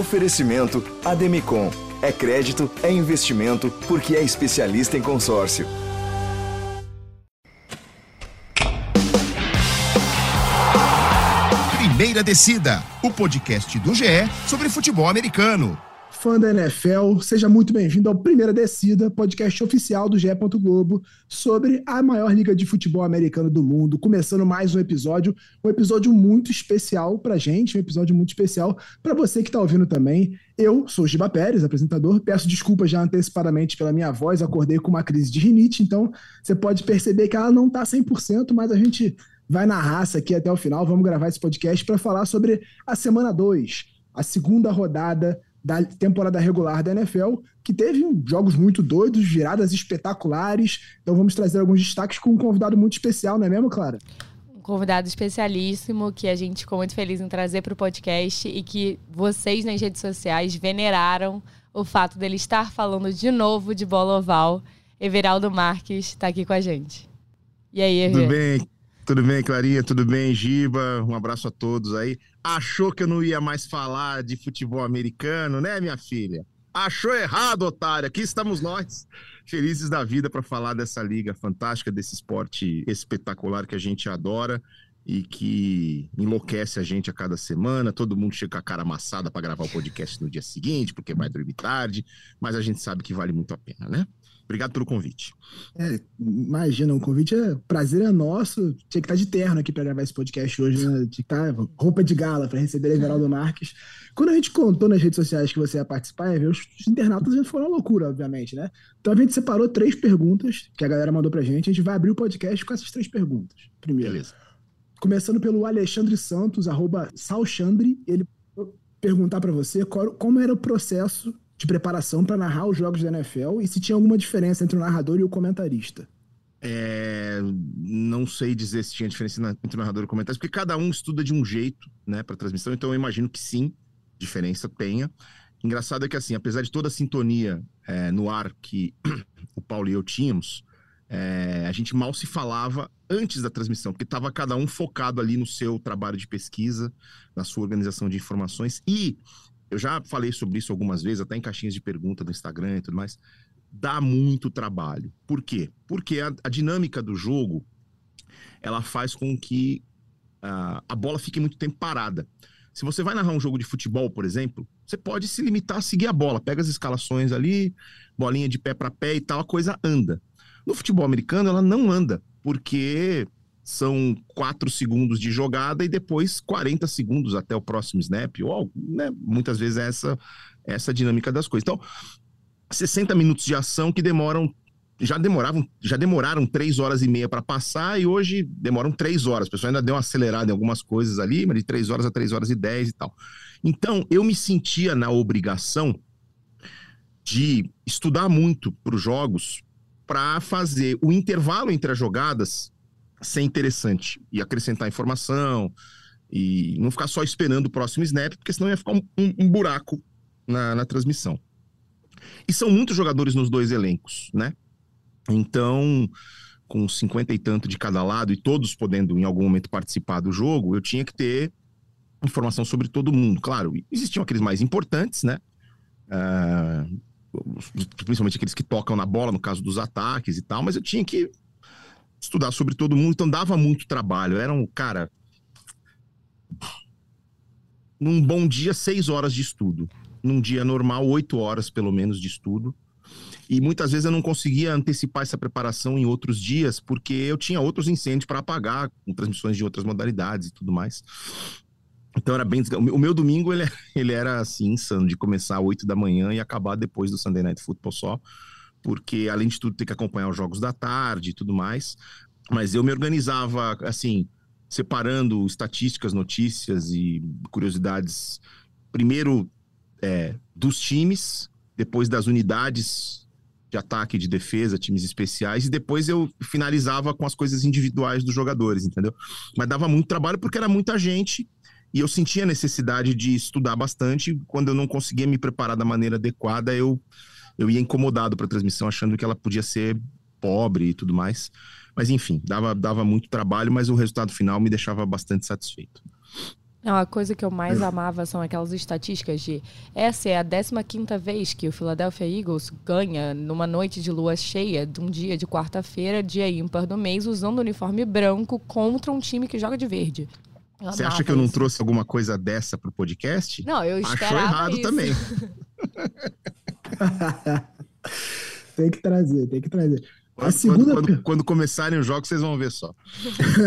Oferecimento Ademicon. É crédito, é investimento, porque é especialista em consórcio. Primeira Descida, o podcast do GE sobre futebol americano fã da NFL, seja muito bem-vindo ao Primeira Descida, podcast oficial do GE. Globo sobre a maior liga de futebol americano do mundo. Começando mais um episódio, um episódio muito especial pra gente, um episódio muito especial para você que tá ouvindo também. Eu sou o Giba Pérez, apresentador. Peço desculpas já antecipadamente pela minha voz, acordei com uma crise de rinite, então você pode perceber que ela não tá 100%, mas a gente vai na raça aqui até o final. Vamos gravar esse podcast para falar sobre a semana 2, a segunda rodada da temporada regular da NFL, que teve jogos muito doidos, viradas espetaculares. Então vamos trazer alguns destaques com um convidado muito especial, não é mesmo, Clara? Um convidado especialíssimo que a gente ficou muito feliz em trazer para o podcast e que vocês nas redes sociais veneraram o fato dele estar falando de novo de bola oval. Everaldo Marques está aqui com a gente. E aí, Ever? Tudo bem? Tudo bem, Clarinha? Tudo bem, Giba? Um abraço a todos aí. Achou que eu não ia mais falar de futebol americano, né, minha filha? Achou errado, otário. Aqui estamos nós, felizes da vida para falar dessa liga fantástica, desse esporte espetacular que a gente adora e que enlouquece a gente a cada semana. Todo mundo chega com a cara amassada para gravar o podcast no dia seguinte, porque vai dormir tarde, mas a gente sabe que vale muito a pena, né? Obrigado pelo convite. É, imagina, o convite é prazer é nosso. Tinha que estar de terno aqui para gravar esse podcast hoje, né? Tinha que estar roupa de gala para receber Everaldo Marques. Quando a gente contou nas redes sociais que você ia participar, os internautas foram uma loucura, obviamente, né? Então a gente separou três perguntas que a galera mandou pra gente. A gente vai abrir o podcast com essas três perguntas. Primeiro. Beleza. Começando pelo Alexandre Santos, arroba Salchandre, ele perguntar para você qual, como era o processo de preparação para narrar os jogos da NFL e se tinha alguma diferença entre o narrador e o comentarista. É, não sei dizer se tinha diferença entre o narrador e o comentarista, porque cada um estuda de um jeito, né, para transmissão. Então eu imagino que sim, diferença tenha. Engraçado é que assim, apesar de toda a sintonia é, no ar que o Paulo e eu tínhamos, é, a gente mal se falava antes da transmissão, porque estava cada um focado ali no seu trabalho de pesquisa, na sua organização de informações e eu já falei sobre isso algumas vezes, até em caixinhas de pergunta do Instagram e tudo mais. Dá muito trabalho. Por quê? Porque a, a dinâmica do jogo ela faz com que uh, a bola fique muito tempo parada. Se você vai narrar um jogo de futebol, por exemplo, você pode se limitar a seguir a bola. Pega as escalações ali, bolinha de pé para pé e tal, a coisa anda. No futebol americano, ela não anda, porque são quatro segundos de jogada e depois 40 segundos até o próximo snap. Ou, né, muitas vezes é essa, essa dinâmica das coisas. Então, 60 minutos de ação que demoram. Já demoravam, já demoraram três horas e meia para passar e hoje demoram três horas. O pessoal ainda deu uma acelerada em algumas coisas ali, mas de três horas a três horas e dez e tal. Então, eu me sentia na obrigação de estudar muito para os jogos para fazer o intervalo entre as jogadas ser interessante e acrescentar informação e não ficar só esperando o próximo snap, porque senão ia ficar um, um, um buraco na, na, transmissão. E são muitos jogadores nos dois elencos, né? Então, com 50 e tanto de cada lado e todos podendo em algum momento participar do jogo, eu tinha que ter informação sobre todo mundo. Claro, existiam aqueles mais importantes, né? Uh, principalmente aqueles que tocam na bola, no caso dos ataques e tal, mas eu tinha que estudar sobre todo mundo, então dava muito trabalho. Era um, cara. Num bom dia, seis horas de estudo. Num dia normal, oito horas pelo menos de estudo. E muitas vezes eu não conseguia antecipar essa preparação em outros dias, porque eu tinha outros incêndios para apagar, com transmissões de outras modalidades e tudo mais. Então era bem. O meu domingo ele, ele era assim, insano, de começar às 8 da manhã e acabar depois do Sunday Night Football só porque além de tudo tem que acompanhar os jogos da tarde e tudo mais. Mas eu me organizava assim, separando estatísticas, notícias e curiosidades, primeiro é, dos times, depois das unidades de ataque de defesa, times especiais, e depois eu finalizava com as coisas individuais dos jogadores, entendeu? Mas dava muito trabalho porque era muita gente e eu sentia a necessidade de estudar bastante. Quando eu não conseguia me preparar da maneira adequada, eu eu ia incomodado para a transmissão, achando que ela podia ser pobre e tudo mais. Mas enfim, dava, dava muito trabalho, mas o resultado final me deixava bastante satisfeito. Não, a coisa que eu mais amava são aquelas estatísticas de essa é a 15 vez que o Philadelphia Eagles ganha numa noite de lua cheia, de um dia de quarta-feira, dia ímpar do mês, usando o uniforme branco contra um time que joga de verde. Eu Você acha que eu não trouxe alguma coisa dessa pro podcast? Não, eu Achou errado isso. também. tem que trazer, tem que trazer. A segunda... Quando, quando, quando, começarem os jogos, vocês vão ver só.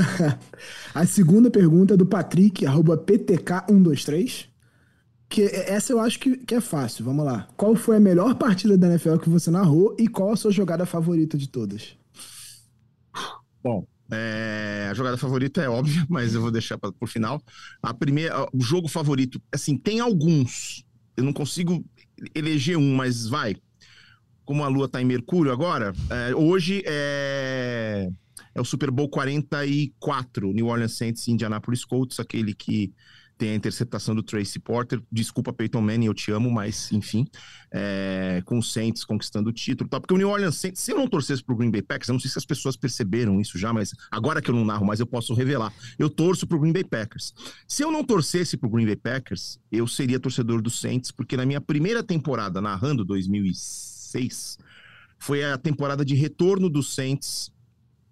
a segunda pergunta é do Patrick, arroba PTK123. Que essa eu acho que, que é fácil. Vamos lá. Qual foi a melhor partida da NFL que você narrou e qual a sua jogada favorita de todas? Bom, é, a jogada favorita é óbvia, mas eu vou deixar para por final. A primeira, o jogo favorito, assim, tem alguns. Eu não consigo eleger um, mas vai. Como a Lua está em Mercúrio agora, é, hoje é, é o Super Bowl 44, New Orleans Saints Indianapolis Colts, aquele que tem a interceptação do Tracy Porter. Desculpa, Peyton Manning, eu te amo, mas enfim, é, com o Saints conquistando o título. Tá? Porque o New Orleans Saints, se eu não torcesse pro Green Bay Packers, eu não sei se as pessoas perceberam isso já, mas agora que eu não narro mais, eu posso revelar. Eu torço pro Green Bay Packers. Se eu não torcesse pro Green Bay Packers, eu seria torcedor do Saints, porque na minha primeira temporada narrando 2006, 2016 foi a temporada de retorno do Saints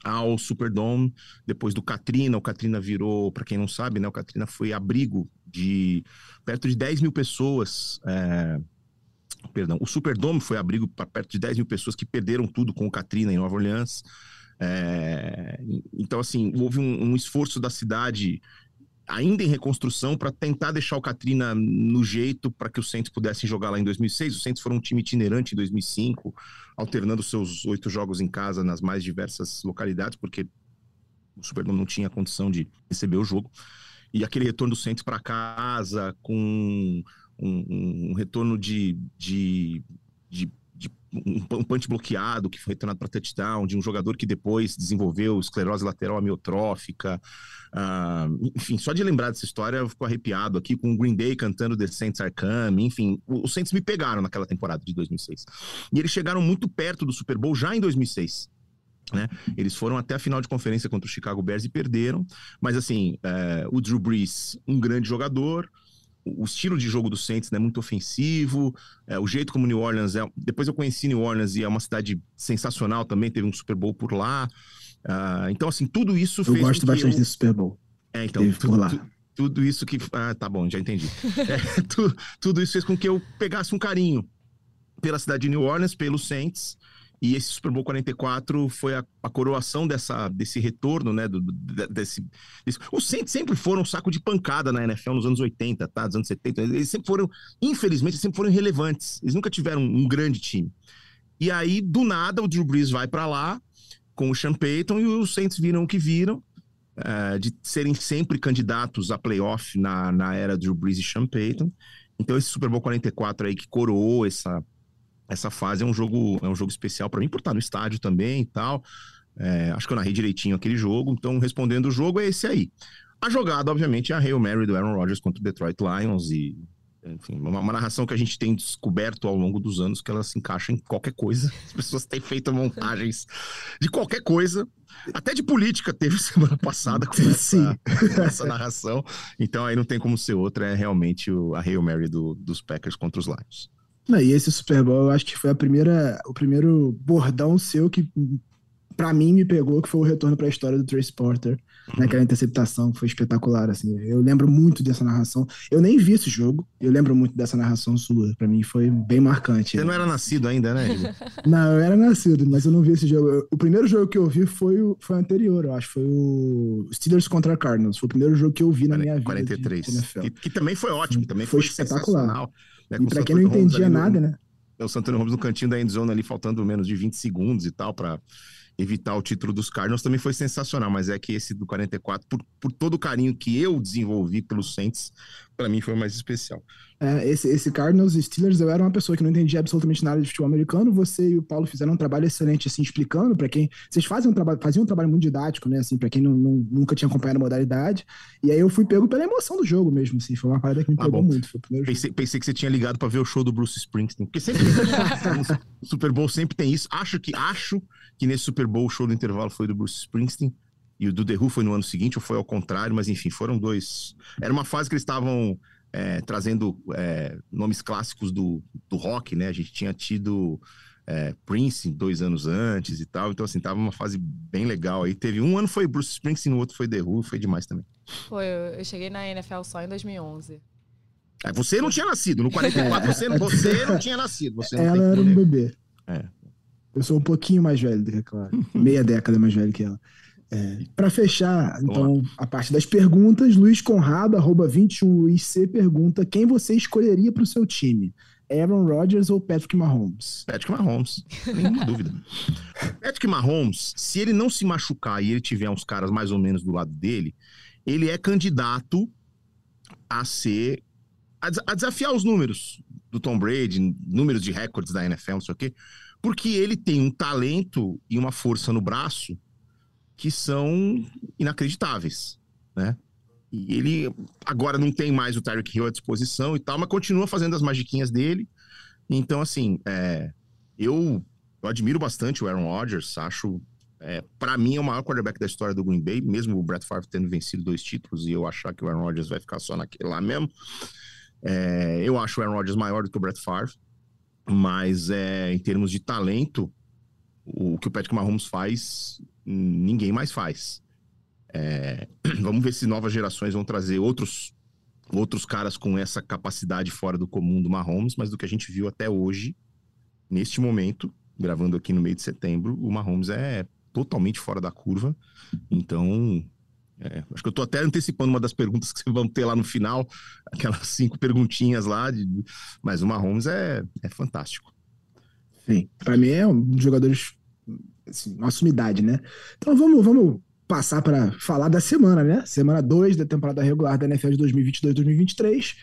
ao Superdome, depois do Katrina. O Katrina virou, para quem não sabe, né? O Katrina foi abrigo de perto de 10 mil pessoas. É... Perdão, o Superdome foi abrigo para perto de 10 mil pessoas que perderam tudo com o Katrina em Nova Orleans. É... Então, assim, houve um, um esforço da cidade ainda em reconstrução para tentar deixar o Katrina no jeito para que o Saints pudessem jogar lá em 2006. O Saints foram um time itinerante em 2005, alternando seus oito jogos em casa nas mais diversas localidades, porque o Superdome não tinha condição de receber o jogo. E aquele retorno do Saints para casa, com um, um, um retorno de, de, de um punch bloqueado que foi retornado para touchdown, de um jogador que depois desenvolveu esclerose lateral amiotrófica. Uh, enfim, só de lembrar dessa história eu fico arrepiado aqui com o Green Day cantando The Saints Are. Enfim, os Saints me pegaram naquela temporada de 2006. E eles chegaram muito perto do Super Bowl já em 2006. Né? Eles foram até a final de conferência contra o Chicago Bears e perderam. Mas assim, uh, o Drew Brees, um grande jogador, o estilo de jogo do Saints é né, muito ofensivo, é, o jeito como New Orleans é. Depois eu conheci New Orleans e é uma cidade sensacional também, teve um Super Bowl por lá. Uh, então, assim, tudo isso eu fez. Eu gosto bastante eu... desse Super Bowl. É, então, teve tudo, por lá. Tu, tudo isso que. Ah, tá bom, já entendi. é, tu, tudo isso fez com que eu pegasse um carinho pela cidade de New Orleans, pelos Saints. E esse Super Bowl 44 foi a, a coroação dessa, desse retorno, né? Do, desse, desse, Os Saints sempre foram um saco de pancada na NFL nos anos 80, tá? Dos anos 70. Eles sempre foram, infelizmente, sempre foram irrelevantes. Eles nunca tiveram um grande time. E aí, do nada, o Drew Brees vai para lá com o Sean Payton e os Saints viram o que viram. Uh, de serem sempre candidatos a playoff na, na era Drew Brees e Sean Payton. Então, esse Super Bowl 44 aí que coroou essa, essa fase é um jogo, é um jogo especial para mim, por estar no estádio também e tal. É, acho que eu narrei direitinho aquele jogo, então respondendo o jogo é esse aí. A jogada, obviamente, é a Hail Mary do Aaron Rodgers contra o Detroit Lions e enfim, uma, uma, narração que a gente tem descoberto ao longo dos anos que ela se encaixa em qualquer coisa. As pessoas têm feito montagens de qualquer coisa, até de política teve semana passada com essa, essa narração. Então aí não tem como ser outra, é realmente o, a Hail Mary do, dos Packers contra os Lions. Não, e esse Super Bowl, eu acho que foi a primeira, o primeiro bordão seu que para mim me pegou, que foi o retorno para a história do Trace Porter, uhum. naquela interceptação, foi espetacular, assim. Eu lembro muito dessa narração. Eu nem vi esse jogo, eu lembro muito dessa narração sua. Para mim foi bem marcante. Você não era nascido ainda, né? não, eu era nascido, mas eu não vi esse jogo. O primeiro jogo que eu vi foi o, foi anterior, eu acho, foi o Steelers contra Cardinals. Foi o primeiro jogo que eu vi na minha 43. vida. 43. Que, que, também foi ótimo, também foi, foi espetacular. Né, e para quem não entendia nada, no, né? O Santana Holmes no cantinho da endzone ali, faltando menos de 20 segundos e tal, para evitar o título dos Cardinals, também foi sensacional. Mas é que esse do 44, por, por todo o carinho que eu desenvolvi pelos Saints, para mim foi mais especial. É, esse, esse Cardinals e Steelers, eu era uma pessoa que não entendia absolutamente nada de futebol americano. Você e o Paulo fizeram um trabalho excelente, assim, explicando para quem. Vocês fazem um trabalho, faziam um trabalho muito didático, né? Assim, para quem não, não, nunca tinha acompanhado a modalidade. E aí eu fui pego pela emoção do jogo mesmo, assim. Foi uma parada que me ah, pegou muito. Pensei, pensei, que você tinha ligado para ver o show do Bruce Springsteen. Porque sempre. o Super Bowl sempre tem isso. Acho que, acho que nesse Super Bowl o show do intervalo foi do Bruce Springsteen. e o do The Who foi no ano seguinte, ou foi ao contrário, mas enfim, foram dois. Era uma fase que eles estavam é, trazendo é, nomes clássicos do, do rock, né? A gente tinha tido é, Prince dois anos antes e tal, então assim, tava uma fase bem legal aí. Teve um ano foi Bruce Springsteen, no outro foi The Who, foi demais também. Foi, eu cheguei na NFL só em 2011. É, você não tinha nascido, no 44 você, você não tinha nascido. Você não ela tem era um bebê. É. Eu sou um pouquinho mais velho do que a Clara. Meia década mais velho que ela. É, para fechar, então, a parte das perguntas, Luiz Conrado, arroba 21IC, pergunta quem você escolheria para o seu time? Aaron Rodgers ou Patrick Mahomes? Patrick Mahomes, nenhuma dúvida. Patrick Mahomes, se ele não se machucar e ele tiver uns caras mais ou menos do lado dele, ele é candidato a ser. a, a desafiar os números do Tom Brady, números de recordes da NFL, não sei o quê, porque ele tem um talento e uma força no braço que são inacreditáveis, né? E ele agora não tem mais o Tyreek Hill à disposição e tal, mas continua fazendo as magiquinhas dele. Então, assim, é, eu, eu, admiro bastante o Aaron Rodgers, acho, é, para mim, é o maior quarterback da história do Green Bay, mesmo o Brett Favre tendo vencido dois títulos e eu achar que o Aaron Rodgers vai ficar só naquele lá mesmo. É, eu acho o Aaron Rodgers maior do que o Brett Favre, mas é, em termos de talento, o que o Patrick Mahomes faz, ninguém mais faz. É, vamos ver se novas gerações vão trazer outros, outros caras com essa capacidade fora do comum do Mahomes, mas do que a gente viu até hoje, neste momento, gravando aqui no meio de setembro, o Mahomes é totalmente fora da curva. Então, é, acho que eu estou até antecipando uma das perguntas que vão ter lá no final, aquelas cinco perguntinhas lá, de, mas o Mahomes é, é fantástico. Sim, para mim é um dos jogadores, assim, uma sumidade, né? Então vamos, vamos passar para falar da semana, né? Semana 2 da temporada regular da NFL de 2022-2023.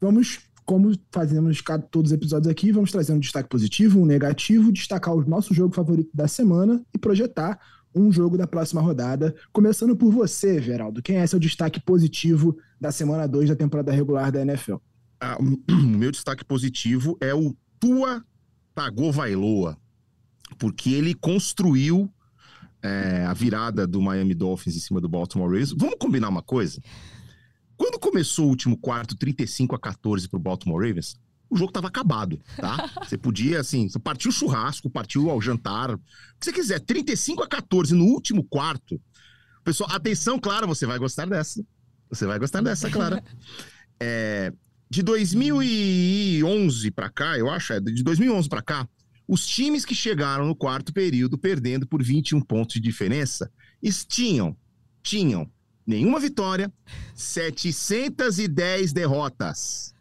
Vamos, como fazemos cada, todos os episódios aqui, vamos trazer um destaque positivo, um negativo, destacar o nosso jogo favorito da semana e projetar um jogo da próxima rodada. Começando por você, Geraldo. Quem é seu destaque positivo da semana 2 da temporada regular da NFL? Ah, o meu destaque positivo é o Tua Tagovailoa, porque ele construiu é, a virada do Miami Dolphins em cima do Baltimore Ravens. Vamos combinar uma coisa? Quando começou o último quarto, 35 a 14 para o Baltimore Ravens, o jogo estava acabado, tá? Você podia, assim, você partiu o churrasco, partiu ao jantar, o que você quiser. 35 a 14 no último quarto. Pessoal, atenção, Clara, você vai gostar dessa. Você vai gostar dessa, Clara. É, de 2011 para cá, eu acho, é, de 2011 para cá, os times que chegaram no quarto período perdendo por 21 pontos de diferença tinham, tinham nenhuma vitória, 710 derrotas.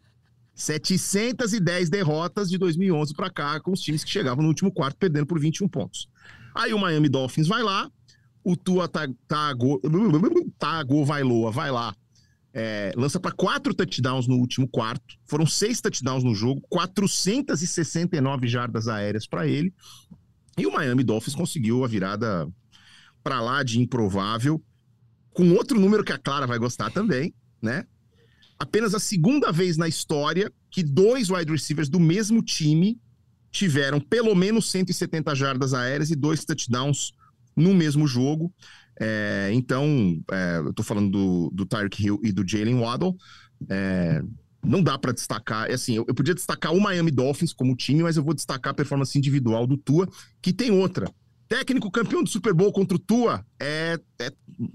710 derrotas de 2011 para cá com os times que chegavam no último quarto perdendo por 21 pontos. Aí o Miami Dolphins vai lá, o Tua Tago, Tago Vailoa vai lá, é, lança para quatro touchdowns no último quarto. Foram seis touchdowns no jogo, 469 jardas aéreas para ele. E o Miami Dolphins conseguiu a virada para lá de improvável, com outro número que a Clara vai gostar também, né? Apenas a segunda vez na história que dois wide receivers do mesmo time tiveram pelo menos 170 jardas aéreas e dois touchdowns no mesmo jogo. É, então, é, eu tô falando do, do Tyreek Hill e do Jalen Waddle. É, não dá para destacar. É assim, eu, eu, podia destacar o Miami Dolphins como time, mas eu vou destacar a performance individual do Tua, que tem outra. Técnico campeão do Super Bowl contra o Tua, é, é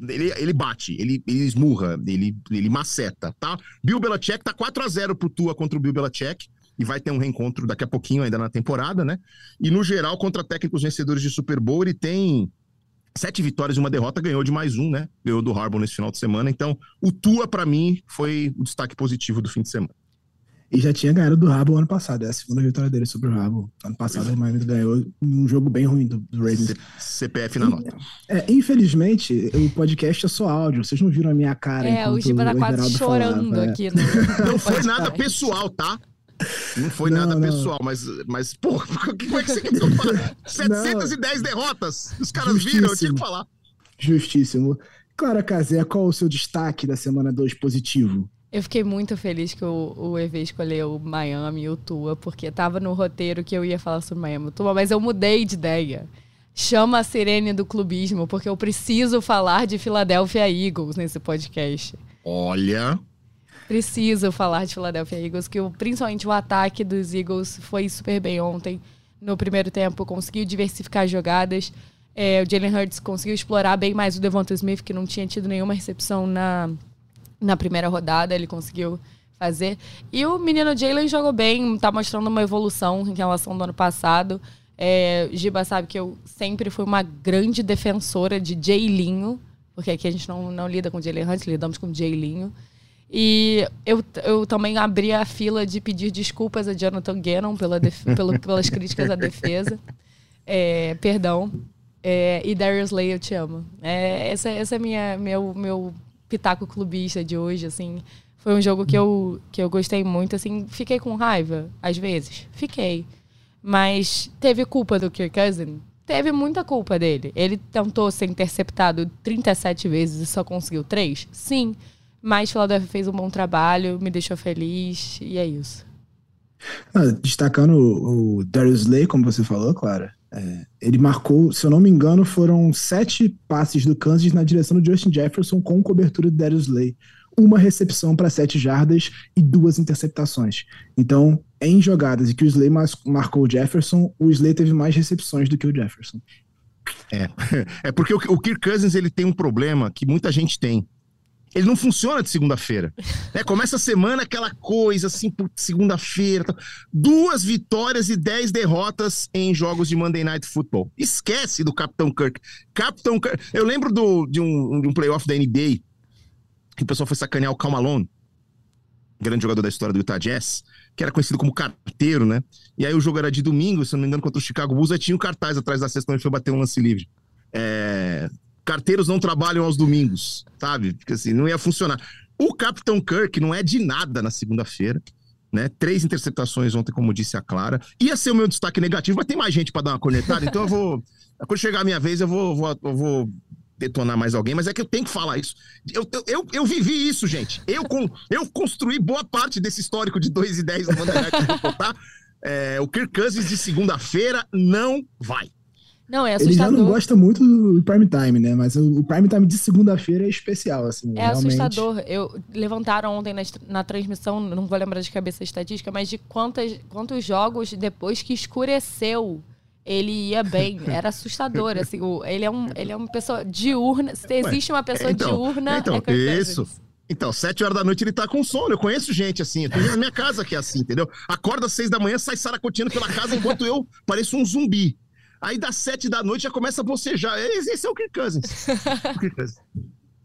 ele, ele bate, ele, ele esmurra, ele, ele maceta, tá? Bill Belichick tá 4 a 0 pro Tua contra o Bill Belichick e vai ter um reencontro daqui a pouquinho ainda na temporada, né? E no geral, contra técnicos vencedores de Super Bowl, ele tem sete vitórias e uma derrota, ganhou de mais um, né? Ganhou do Harbaugh nesse final de semana. Então, o Tua, para mim, foi o destaque positivo do fim de semana. E já tinha ganhado do Harbaugh ano passado. É a segunda vitória dele sobre o Harbaugh. Ano passado o Miami ganhou um jogo bem ruim do, do Ravens. C CPF na nota. É, infelizmente, o podcast é só áudio. Vocês não viram a minha cara. É, o Giba tá quase chorando falava, é. aqui. No, não foi nada pessoal, tá? Não foi não, nada não. pessoal, mas, mas pô, como é que você quer falar? 710 não. derrotas. Os caras viram, eu tinha que falar. Justíssimo. Clara Casé, qual o seu destaque da semana 2 positivo? Eu fiquei muito feliz que o, o EV escolheu o Miami e o Tua, porque tava no roteiro que eu ia falar sobre Miami e o Tua, mas eu mudei de ideia. chama a sirene do clubismo, porque eu preciso falar de Philadelphia Eagles nesse podcast. Olha. Preciso falar de Philadelphia Eagles, que principalmente o ataque dos Eagles foi super bem ontem. No primeiro tempo, conseguiu diversificar jogadas. É, o Jalen Hurts conseguiu explorar bem mais o Devonta Smith, que não tinha tido nenhuma recepção na, na primeira rodada. Ele conseguiu fazer. E o menino Jalen jogou bem, tá mostrando uma evolução em relação ao ano passado. É, Giba sabe que eu sempre fui uma grande defensora de Jaylinho, porque aqui a gente não, não lida com Jalen Hunt, lidamos com Jaylinho. E eu, eu também abri a fila de pedir desculpas a Jonathan Gannon pela pelo, pelas críticas à defesa. É, perdão. É, e Darius Lay, eu te amo. É, essa, essa é minha, meu, meu pitaco clubista de hoje, assim. Foi um jogo que eu, que eu gostei muito, assim. Fiquei com raiva, às vezes. Fiquei. Mas teve culpa do Kirk Cousins? Teve muita culpa dele. Ele tentou ser interceptado 37 vezes e só conseguiu 3? Sim. Mas Philadelphia fez um bom trabalho, me deixou feliz e é isso. Ah, destacando o, o Darius Slay, como você falou, Clara, é, ele marcou, se eu não me engano, foram sete passes do Kansas na direção do Justin Jefferson com cobertura do Darius Slay uma recepção para sete jardas e duas interceptações. Então, em jogadas em que o Slay marcou o Jefferson, o Slay teve mais recepções do que o Jefferson. É, é porque o, o Kirk Cousins ele tem um problema que muita gente tem. Ele não funciona de segunda-feira. É, começa a semana aquela coisa assim, segunda-feira. Tá. Duas vitórias e dez derrotas em jogos de Monday Night Football. Esquece do Capitão Kirk. Capitão Kirk. Eu lembro do, de, um, de um playoff da NBA que o pessoal foi sacanear o Cal Malone, grande jogador da história do Utah Jazz, que era conhecido como carteiro, né? E aí o jogo era de domingo, se não me engano, contra o Chicago Bulls, aí tinha um cartaz atrás da cesta onde foi bater um lance livre. É... Carteiros não trabalham aos domingos, sabe? Porque assim, não ia funcionar. O Capitão Kirk não é de nada na segunda-feira. Né? Três interceptações ontem, como disse a Clara. Ia ser o meu destaque negativo, mas tem mais gente para dar uma cornetada, então eu vou. Quando chegar a minha vez, eu vou, vou, eu vou detonar mais alguém, mas é que eu tenho que falar isso. Eu, eu, eu, eu vivi isso, gente. Eu, com, eu construí boa parte desse histórico de 2 e 10 no Monday É, o Kirk Cousins de segunda-feira não vai. Não, é assustador. Ele já não gosta muito do prime time, né? Mas o prime time de segunda-feira é especial, assim. É realmente. assustador. Eu levantaram ontem na, na, transmissão, não vou lembrar de cabeça a estatística, mas de quantas, quantos jogos depois que escureceu ele ia bem, era assustador, assim, o, ele, é um, ele é uma pessoa diurna, se existe uma pessoa então, diurna, então, é isso. Então, sete horas da noite ele tá com sono. Eu conheço gente assim. Eu tenho na minha casa que é assim, entendeu? Acorda às seis da manhã, sai saracoteando pela casa enquanto eu pareço um zumbi. Aí das sete da noite já começa a bocejar. Esse é o Kirk Cousins. O Kirk Cousins.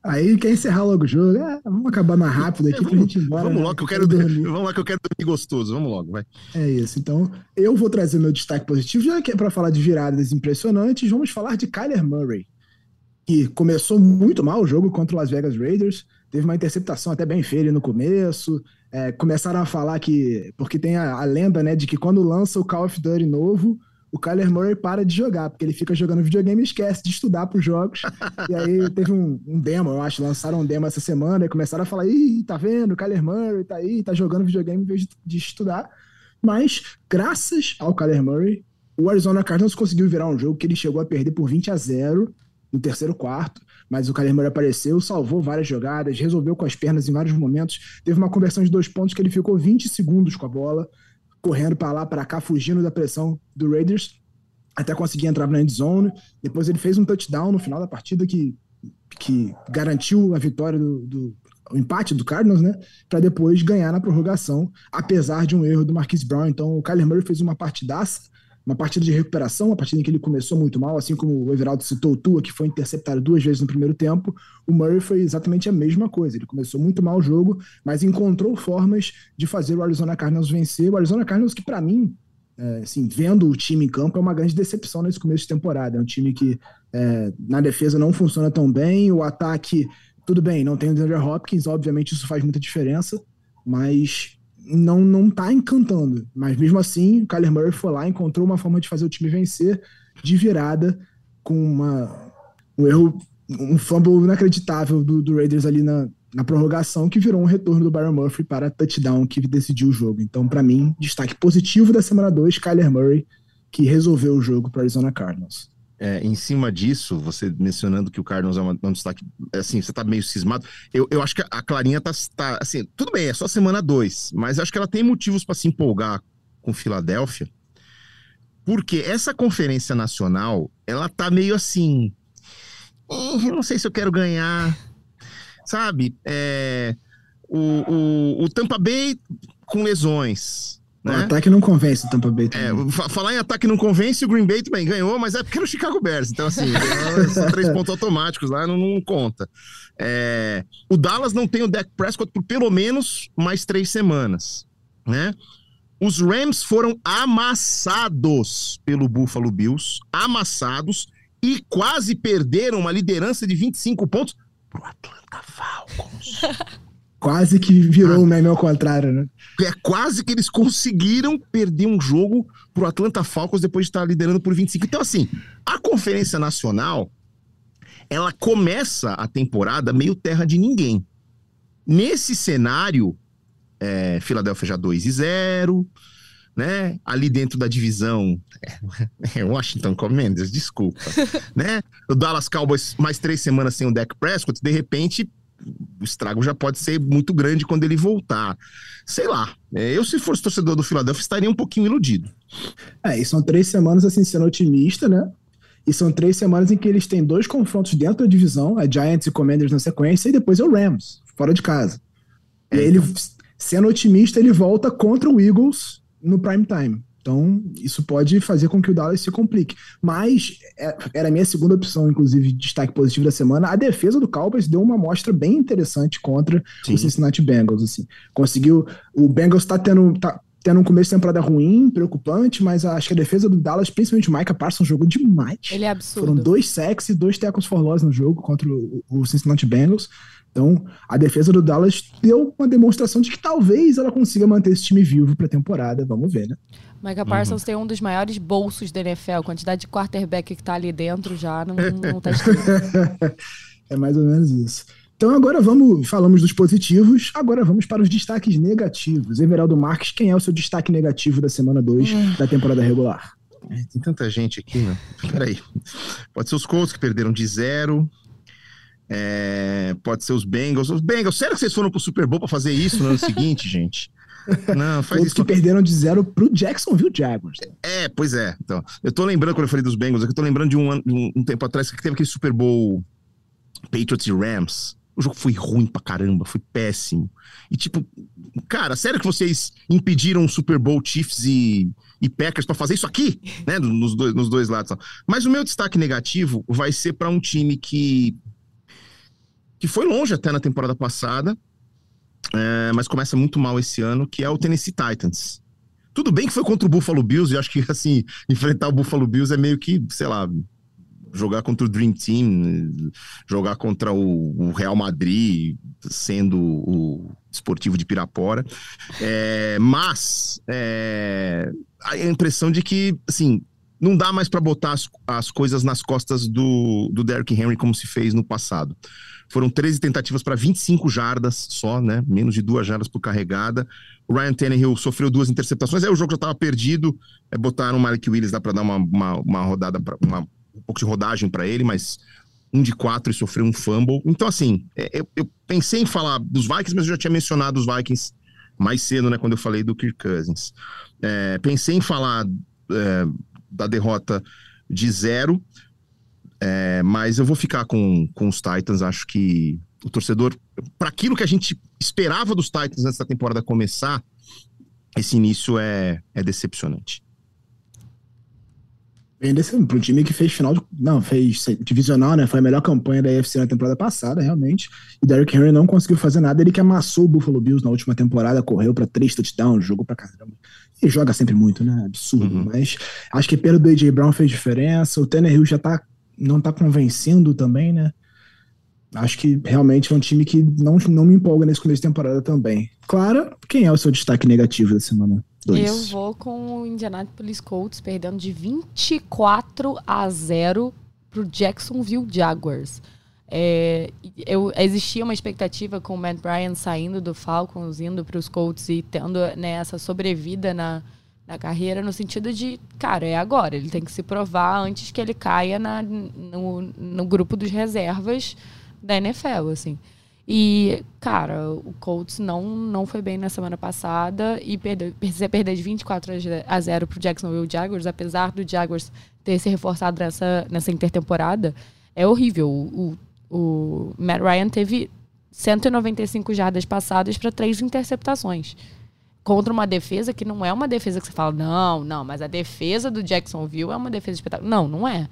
Aí quer encerrar logo o jogo. É, vamos acabar mais rápido aqui é, vamos, pra gente ir embora. Vamos né? logo que eu quero dormir. Vamos lá que eu quero dormir gostoso. Vamos logo, vai. É isso. Então, eu vou trazer meu destaque positivo, já que é para falar de viradas impressionantes, vamos falar de Kyler Murray, que começou muito mal o jogo contra o Las Vegas Raiders. Teve uma interceptação até bem feia no começo. É, começaram a falar que. Porque tem a, a lenda, né, de que quando lança o Call of Duty novo, o Kyler Murray para de jogar, porque ele fica jogando videogame e esquece de estudar para os jogos. e aí teve um, um, demo, eu acho, lançaram um demo essa semana e começaram a falar: ih, tá vendo? O Kyler Murray tá aí, tá jogando videogame em vez de, de estudar. Mas, graças ao Kyler Murray, o Arizona Cardinals conseguiu virar um jogo que ele chegou a perder por 20 a 0 no terceiro quarto, mas o Kyler Murray apareceu, salvou várias jogadas, resolveu com as pernas em vários momentos, teve uma conversão de dois pontos que ele ficou 20 segundos com a bola, correndo para lá, para cá, fugindo da pressão do Raiders, até conseguir entrar na end zone. Depois ele fez um touchdown no final da partida que, que garantiu a vitória do, do o empate do Cardinals, né? Para depois ganhar na prorrogação, apesar de um erro do Marquise Brown. Então o Kyler Murray fez uma partidaça uma partida de recuperação, uma partida em que ele começou muito mal, assim como o Everaldo citou o Tua, que foi interceptado duas vezes no primeiro tempo, o Murray foi exatamente a mesma coisa. Ele começou muito mal o jogo, mas encontrou formas de fazer o Arizona Cardinals vencer. O Arizona Cardinals, que para mim, é, assim, vendo o time em campo, é uma grande decepção nesse começo de temporada. É um time que é, na defesa não funciona tão bem, o ataque, tudo bem, não tem o DeAndre Hopkins, obviamente isso faz muita diferença, mas não não tá encantando. Mas mesmo assim, o Kyler Murray foi lá, encontrou uma forma de fazer o time vencer de virada com uma, um erro, um fumble inacreditável do, do Raiders ali na, na prorrogação, que virou um retorno do Byron Murphy para touchdown que decidiu o jogo. Então, para mim, destaque positivo da semana 2, Kyler Murray, que resolveu o jogo para Arizona Cardinals. É, em cima disso, você mencionando que o Cardinals é um, destaque, assim, você tá meio cismado. Eu, eu acho que a Clarinha tá, tá, assim, tudo bem, é só semana 2, mas acho que ela tem motivos para se empolgar com Filadélfia, porque essa conferência nacional, ela tá meio assim, eu não sei se eu quero ganhar, sabe? É, o, o, o Tampa Bay com lesões, né? O ataque não convence o Tampa Bay. É, falar em ataque não convence, o Green Bay também ganhou, mas é porque era o Chicago Bears. Então, assim, são três pontos automáticos lá, não, não conta. É, o Dallas não tem o Dak Prescott por pelo menos mais três semanas, né? Os Rams foram amassados pelo Buffalo Bills, amassados, e quase perderam uma liderança de 25 pontos pro Atlanta Falcons. Quase que virou ah. um meme ao contrário, né? É quase que eles conseguiram perder um jogo pro Atlanta Falcons depois de estar liderando por 25. Então, assim, a Conferência Nacional, ela começa a temporada meio terra de ninguém. Nesse cenário, é, Filadélfia já 2 e 0, né? Ali dentro da divisão, é, Washington Commanders, desculpa, né? O Dallas Cowboys mais três semanas sem o Dak Prescott, de repente o estrago já pode ser muito grande quando ele voltar. Sei lá. É, eu, se fosse torcedor do Philadelphia, estaria um pouquinho iludido. É, e são três semanas, assim, sendo otimista, né? E são três semanas em que eles têm dois confrontos dentro da divisão, a Giants e Commanders na sequência, e depois é o Rams, fora de casa. É, e ele, então. sendo otimista, ele volta contra o Eagles no prime time. Então, isso pode fazer com que o Dallas se complique. Mas é, era a minha segunda opção, inclusive, de destaque positivo da semana. A defesa do Cowboys deu uma amostra bem interessante contra Sim. o Cincinnati Bengals. Assim. Conseguiu. O Bengals está tendo. Tá, tendo um começo de temporada ruim, preocupante, mas acho que a defesa do Dallas, principalmente o Micah Parsons, jogou demais. Ele é absurdo. Foram dois sacks e dois tackles for loss no jogo contra o, o Cincinnati Bengals. Então, a defesa do Dallas deu uma demonstração de que talvez ela consiga manter esse time vivo para a temporada. Vamos ver, né? Micah Parsons uhum. tem um dos maiores bolsos da NFL. A quantidade de quarterback que tá ali dentro já não, não tá escrito. é mais ou menos isso. Então agora vamos, falamos dos positivos, agora vamos para os destaques negativos. Everaldo Marques, quem é o seu destaque negativo da semana 2 hum. da temporada regular? É, tem tanta gente aqui, né? Peraí. Pode ser os Colts que perderam de zero. É, pode ser os Bengals. Os Bengals, sério que vocês foram pro Super Bowl para fazer isso no ano seguinte, gente? Não, faz Outros isso. que perderam de zero pro Jacksonville Jaguars. É, pois é. Então, eu tô lembrando, quando eu falei dos Bengals, eu tô lembrando de um, um, um tempo atrás que teve aquele Super Bowl Patriots e Rams. O jogo foi ruim pra caramba, foi péssimo. E tipo, cara, sério que vocês impediram o Super Bowl Chiefs e, e Packers para fazer isso aqui, né? Nos dois, nos dois lados. Mas o meu destaque negativo vai ser para um time que que foi longe até na temporada passada, é, mas começa muito mal esse ano, que é o Tennessee Titans. Tudo bem que foi contra o Buffalo Bills, e acho que, assim, enfrentar o Buffalo Bills é meio que, sei lá, jogar contra o Dream Team, jogar contra o, Real Madrid, sendo o esportivo de Pirapora. É, mas é, a impressão de que, assim, não dá mais para botar as, as coisas nas costas do, do Derrick Henry como se fez no passado. Foram 13 tentativas para 25 jardas só, né? Menos de duas jardas por carregada. O Ryan Tannehill sofreu duas interceptações, aí o jogo já estava perdido. É, botaram o Malik Willis lá para dar uma, uma, uma rodada, pra, uma, um pouco de rodagem para ele, mas um de quatro e sofreu um fumble. Então, assim, é, eu, eu, pensei em falar dos Vikings, mas eu já tinha mencionado os Vikings mais cedo, né? Quando eu falei do Kirk Cousins. É, pensei em falar é, da derrota de zero, é, mas eu vou ficar com, com os Titans. Acho que o torcedor, para aquilo que a gente esperava dos Titans antes da temporada começar, esse início é, é decepcionante. Bem para um time que fez final de, não fez divisional, né? Foi a melhor campanha da UFC na temporada passada, realmente. E Derrick Henry não conseguiu fazer nada. Ele que amassou o Buffalo Bills na última temporada, correu para três touchdowns, jogou para caramba. E joga sempre muito, né? Absurdo. Uhum. Mas acho que pelo do AJ Brown fez diferença. O Tanner Hill já tá não tá convencendo também, né? Acho que realmente é um time que não, não me empolga nesse começo de temporada também. Clara, quem é o seu destaque negativo da semana 2? Eu vou com o Indianapolis Colts perdendo de 24 a 0 pro Jacksonville Jaguars. É, eu, existia uma expectativa com o Matt Bryan saindo do Falcons, indo para os Colts e tendo né, essa sobrevida na, na carreira, no sentido de, cara, é agora. Ele tem que se provar antes que ele caia na, no, no grupo dos reservas da NFL, assim. E, cara, o Colts não, não foi bem na semana passada e perdeu, perder de 24 a 0 pro Jacksonville Jaguars, apesar do Jaguars ter se reforçado nessa, nessa intertemporada. É horrível. O, o Matt Ryan teve 195 jardas passadas para três interceptações. Contra uma defesa que não é uma defesa que você fala, não, não, mas a defesa do Jacksonville é uma defesa espetacular. Não, não é.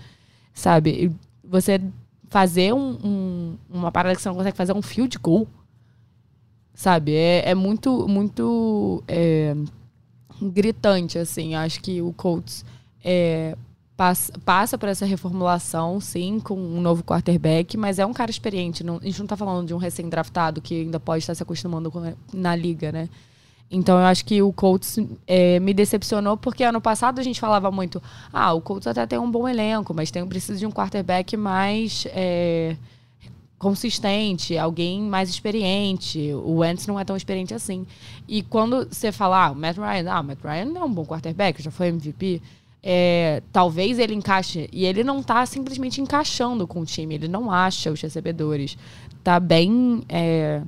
Sabe? Você fazer um, um, uma parada que você não consegue fazer um field goal. Sabe? É, é muito, muito é, gritante, assim. Acho que o Colts é, passa, passa por essa reformulação, sim, com um novo quarterback, mas é um cara experiente. Não, a gente não tá falando de um recém-draftado que ainda pode estar se acostumando com, na liga, né? Então eu acho que o Colts é, me decepcionou porque ano passado a gente falava muito, ah, o Colts até tem um bom elenco, mas tem precisa de um quarterback mais é, consistente, alguém mais experiente. O Wentz não é tão experiente assim. E quando você fala, ah, o Matt Ryan, ah, o Matt Ryan não é um bom quarterback, já foi MVP. É, talvez ele encaixe. E ele não está simplesmente encaixando com o time, ele não acha os recebedores. Tá bem. É,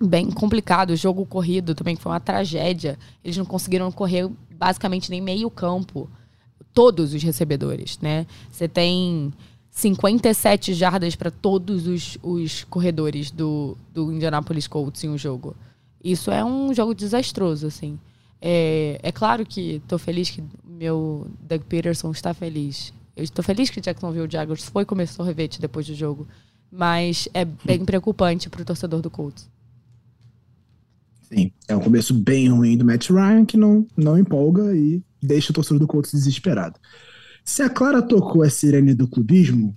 bem complicado. O jogo corrido também foi uma tragédia. Eles não conseguiram correr basicamente nem meio campo. Todos os recebedores, né? Você tem 57 jardas para todos os, os corredores do, do Indianapolis Colts em um jogo. Isso é um jogo desastroso, assim. É, é claro que estou feliz que meu Doug Peterson está feliz. Eu estou feliz que Jacksonville Jaguars foi começou o revete depois do jogo. Mas é bem preocupante para o torcedor do Colts. Sim, é um começo bem ruim do Matt Ryan que não, não empolga e deixa o torcedor do Colts desesperado. Se a Clara tocou a sirene do clubismo,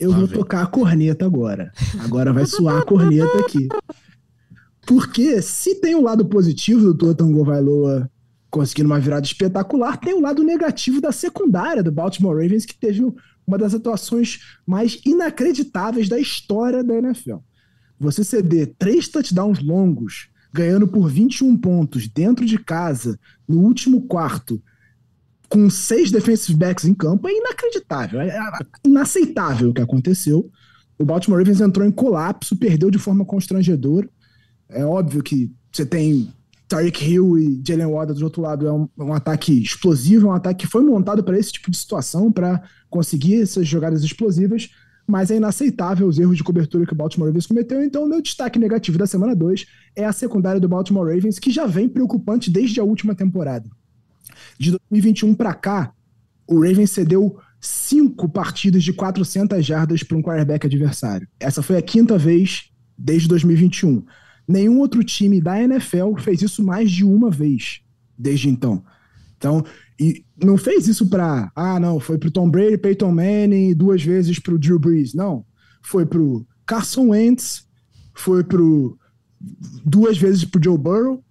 eu ah, vou tocar a corneta agora. Agora vai soar a corneta aqui. Porque se tem o um lado positivo do Totango Vailoa conseguindo uma virada espetacular, tem o um lado negativo da secundária do Baltimore Ravens, que teve uma das atuações mais inacreditáveis da história da NFL. Você ceder três touchdowns longos ganhando por 21 pontos dentro de casa, no último quarto, com seis defensive backs em campo, é inacreditável, é inaceitável o que aconteceu. O Baltimore Ravens entrou em colapso, perdeu de forma constrangedora. É óbvio que você tem Tyreek Hill e Jalen Waddle do outro lado, é um, um ataque explosivo, é um ataque que foi montado para esse tipo de situação, para conseguir essas jogadas explosivas mas é inaceitável os erros de cobertura que o Baltimore Ravens cometeu. Então, meu destaque negativo da semana 2 é a secundária do Baltimore Ravens, que já vem preocupante desde a última temporada. De 2021 para cá, o Ravens cedeu cinco partidas de 400 jardas para um quarterback adversário. Essa foi a quinta vez desde 2021. Nenhum outro time da NFL fez isso mais de uma vez desde então. Então, e não fez isso para, ah, não, foi pro Tom Brady, Peyton Manning, duas vezes pro Drew Brees. Não. Foi pro Carson Wentz, foi pro duas vezes pro Joe Burrow,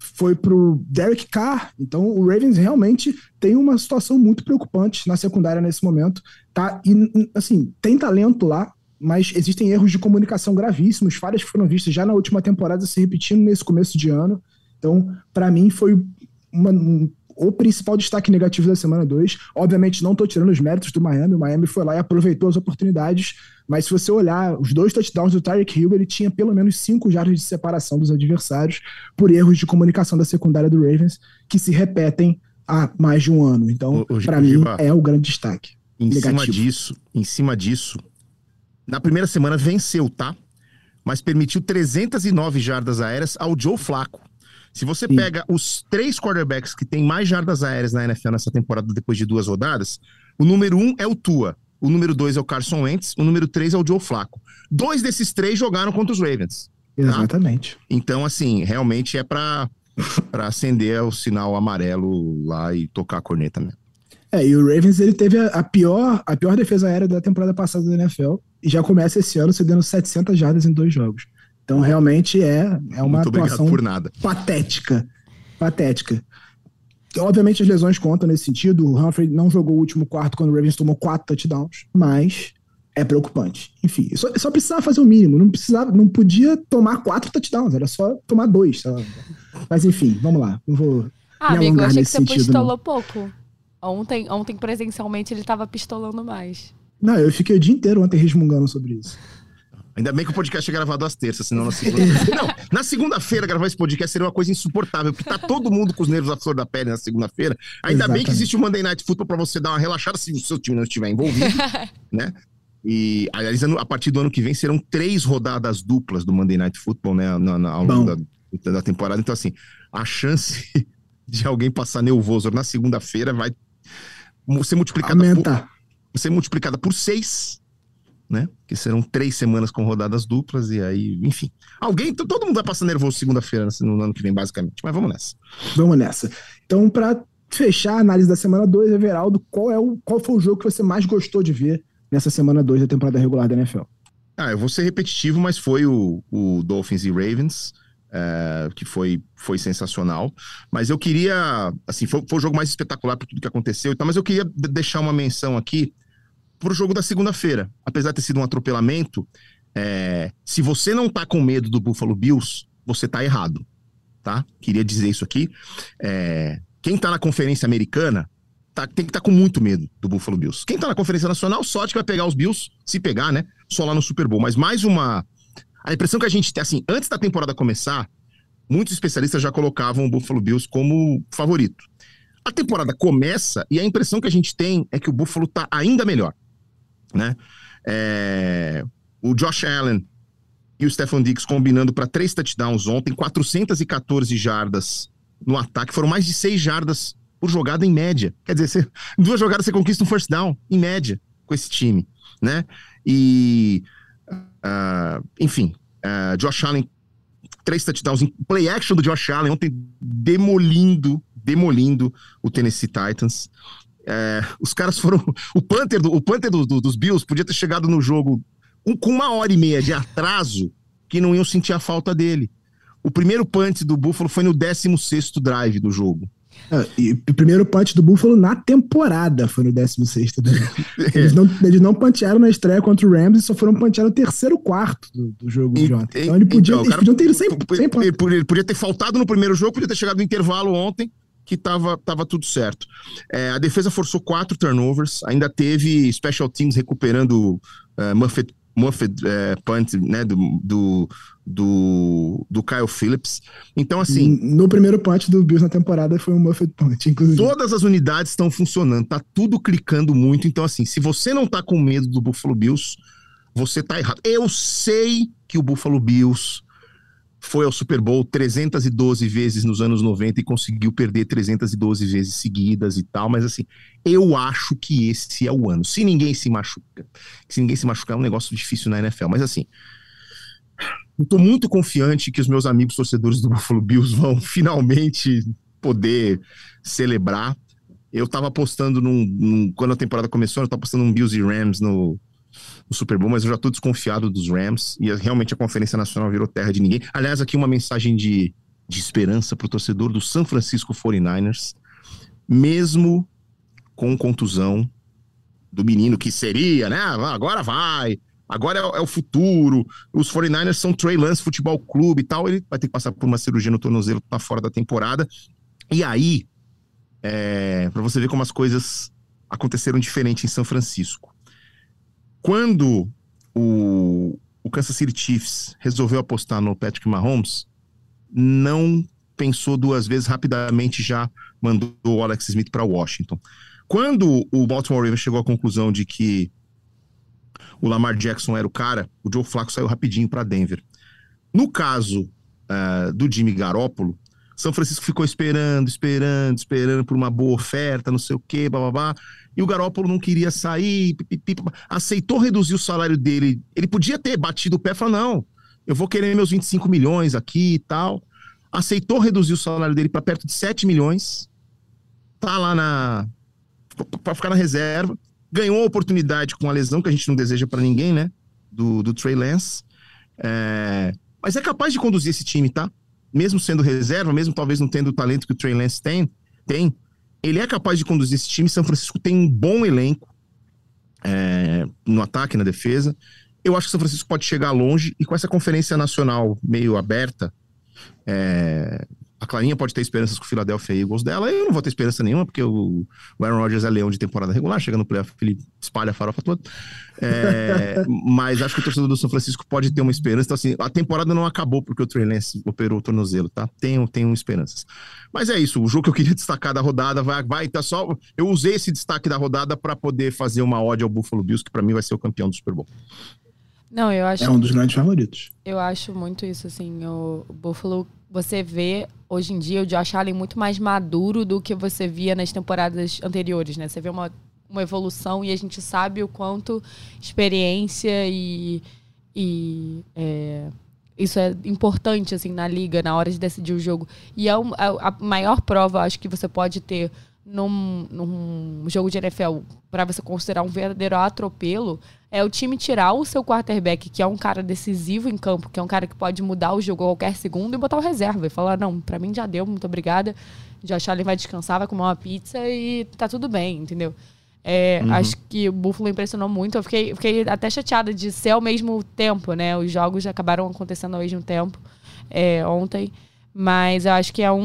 foi pro Derek Carr. Então o Ravens realmente tem uma situação muito preocupante na secundária nesse momento, tá? E assim, tem talento lá, mas existem erros de comunicação gravíssimos, falhas que foram vistas já na última temporada se repetindo nesse começo de ano. Então, para mim foi uma, o principal destaque negativo da semana 2. Obviamente, não estou tirando os méritos do Miami. O Miami foi lá e aproveitou as oportunidades. Mas se você olhar os dois touchdowns do Tyreek Hill, ele tinha pelo menos cinco jardas de separação dos adversários por erros de comunicação da secundária do Ravens, que se repetem há mais de um ano. Então, para mim, é o grande destaque. Em negativo. cima disso, em cima disso, na primeira semana venceu, tá? Mas permitiu 309 jardas aéreas ao Joe Flaco. Se você Sim. pega os três quarterbacks que têm mais jardas aéreas na NFL nessa temporada depois de duas rodadas, o número um é o Tua, o número dois é o Carson Wentz, o número três é o Joe Flacco. Dois desses três jogaram contra os Ravens. Tá? Exatamente. Então, assim, realmente é para para acender o sinal amarelo lá e tocar a corneta, né? É, e o Ravens ele teve a, a, pior a pior defesa aérea da temporada passada da NFL e já começa esse ano cedendo 700 jardas em dois jogos. Então, realmente é, é uma Muito atuação patética. Patética. Obviamente, as lesões contam nesse sentido. O Humphrey não jogou o último quarto quando o Ravens tomou quatro touchdowns, mas é preocupante. Enfim, só, só precisava fazer o mínimo. Não precisava, não podia tomar quatro touchdowns, era só tomar dois. Mas enfim, vamos lá. Não vou Ah, amigo, eu achei que você sentido, pistolou não. pouco. Ontem, ontem, presencialmente, ele tava pistolando mais. Não, eu fiquei o dia inteiro ontem resmungando sobre isso. Ainda bem que o podcast é gravado às terças, senão na segunda. Não, na segunda-feira gravar esse podcast seria uma coisa insuportável, porque tá todo mundo com os nervos à flor da pele na segunda-feira. Ainda Exatamente. bem que existe o Monday Night Football para você dar uma relaxada se o seu time não estiver envolvido, né? E, aliás, a partir do ano que vem serão três rodadas duplas do Monday Night Football, né? Na, na, ao longo da, da temporada. Então, assim, a chance de alguém passar nervoso na segunda-feira vai ser multiplicada Aumenta. por, ser multiplicada por seis né? Que serão três semanas com rodadas duplas e aí, enfim. Alguém, todo mundo vai passar nervoso segunda-feira no ano que vem, basicamente. Mas vamos nessa. Vamos nessa. Então, para fechar a análise da semana 2, Everaldo, qual, é o, qual foi o jogo que você mais gostou de ver nessa semana 2 da temporada regular da NFL? Ah, eu vou ser repetitivo, mas foi o, o Dolphins e Ravens. É, que foi, foi sensacional. Mas eu queria, assim, foi, foi o jogo mais espetacular por tudo que aconteceu, então, mas eu queria deixar uma menção aqui pro jogo da segunda-feira. Apesar de ter sido um atropelamento, é, se você não tá com medo do Buffalo Bills, você tá errado, tá? Queria dizer isso aqui. É, quem tá na conferência americana tá, tem que estar tá com muito medo do Buffalo Bills. Quem tá na conferência nacional, sorte que vai pegar os Bills, se pegar, né? Só lá no Super Bowl. Mas mais uma. A impressão que a gente tem, assim, antes da temporada começar, muitos especialistas já colocavam o Buffalo Bills como favorito. A temporada começa e a impressão que a gente tem é que o Buffalo tá ainda melhor né? É, o Josh Allen e o Stefan Diggs combinando para três touchdowns ontem, 414 jardas no ataque, foram mais de seis jardas por jogada em média. Quer dizer, você, duas jogadas você conquista um first down, em média, com esse time, né? E, uh, enfim, uh, Josh Allen, três touchdowns em play action do Josh Allen ontem, demolindo, demolindo o Tennessee Titans. É, os caras foram. O Panther, do, o Panther do, do, dos Bills podia ter chegado no jogo um, com uma hora e meia de atraso que não iam sentir a falta dele. O primeiro punch do Buffalo foi no 16 drive do jogo. É, e o primeiro punch do Buffalo na temporada foi no 16 drive. Eles não, eles não puncharam na estreia contra o Rams e só foram punchar no terceiro quarto do, do jogo de ontem. Então ele podia, então, eles podiam ter ido sem, sem ele podia ter faltado no primeiro jogo, podia ter chegado no intervalo ontem que tava, tava tudo certo. É, a defesa forçou quatro turnovers, ainda teve special teams recuperando uh, Muffet, Muffet uh, punt né, do, do, do, do, Kyle Phillips. Então, assim. No primeiro punt do Bills na temporada foi um Muffet punt, inclusive. Todas as unidades estão funcionando, tá tudo clicando muito. Então, assim, se você não tá com medo do Buffalo Bills, você tá errado. Eu sei que o Buffalo Bills foi ao Super Bowl 312 vezes nos anos 90 e conseguiu perder 312 vezes seguidas e tal, mas assim, eu acho que esse é o ano. Se ninguém se machuca, se ninguém se machucar é um negócio difícil na NFL, mas assim, eu tô muito confiante que os meus amigos torcedores do Buffalo Bills vão finalmente poder celebrar. Eu tava apostando num, num quando a temporada começou, eu tava apostando num Bills e Rams no o Super Bowl, mas eu já tô desconfiado dos Rams e realmente a Conferência Nacional virou terra de ninguém. Aliás, aqui uma mensagem de, de esperança pro torcedor do San Francisco 49ers, mesmo com contusão do menino que seria, né? Ah, agora vai, agora é, é, o futuro. Os 49ers são Trey Lance Futebol Clube e tal. Ele vai ter que passar por uma cirurgia no tornozelo, tá fora da temporada. E aí, é, para você ver como as coisas aconteceram diferente em São Francisco. Quando o, o Kansas City Chiefs resolveu apostar no Patrick Mahomes, não pensou duas vezes, rapidamente já mandou o Alex Smith para Washington. Quando o Baltimore Ravens chegou à conclusão de que o Lamar Jackson era o cara, o Joe Flacco saiu rapidinho para Denver. No caso uh, do Jimmy Garoppolo, São Francisco ficou esperando, esperando, esperando por uma boa oferta, não sei o quê, babá e o Garópolo não queria sair, aceitou reduzir o salário dele. Ele podia ter batido o pé e falar: não, eu vou querer meus 25 milhões aqui e tal. Aceitou reduzir o salário dele para perto de 7 milhões. Tá lá na. para ficar na reserva. Ganhou a oportunidade com a lesão que a gente não deseja para ninguém, né? Do, do Trey Lance. É... Mas é capaz de conduzir esse time, tá? Mesmo sendo reserva, mesmo talvez não tendo o talento que o Trey Lance tem, tem ele é capaz de conduzir esse time. São Francisco tem um bom elenco é, no ataque, na defesa. Eu acho que São Francisco pode chegar longe e com essa conferência nacional meio aberta, é, A Clarinha pode ter esperanças com o Philadelphia Eagles dela, eu não vou ter esperança nenhuma, porque o, o Aaron Rodgers é leão de temporada regular, chega no playoff, ele espalha a farofa toda. É, mas acho que o torcedor do São Francisco pode ter uma esperança. Então, assim, a temporada não acabou porque o Trey Lance operou o tornozelo, tá? Tenho, tenho esperanças. Mas é isso, o jogo que eu queria destacar da rodada vai, vai tá só. Eu usei esse destaque da rodada para poder fazer uma ode ao Buffalo Bills, que para mim vai ser o campeão do Super Bowl. Não, eu acho. É um dos grandes favoritos. Eu acho muito isso, assim. O Buffalo, você vê hoje em dia o Josh Allen muito mais maduro do que você via nas temporadas anteriores, né? Você vê uma, uma evolução e a gente sabe o quanto experiência e. e é, isso é importante, assim, na liga, na hora de decidir o jogo. E é um, a, a maior prova, acho que você pode ter num, num jogo de NFL, para você considerar um verdadeiro atropelo, é o time tirar o seu quarterback, que é um cara decisivo em campo, que é um cara que pode mudar o jogo a qualquer segundo, e botar o reserva e falar: não, para mim já deu, muito obrigada. Josh Allen vai descansar, vai comer uma pizza e tá tudo bem, entendeu? É, uhum. Acho que o Buffalo impressionou muito. Eu fiquei, fiquei até chateada de ser ao mesmo tempo, né? Os jogos acabaram acontecendo ao mesmo tempo é, ontem. Mas eu acho que é um,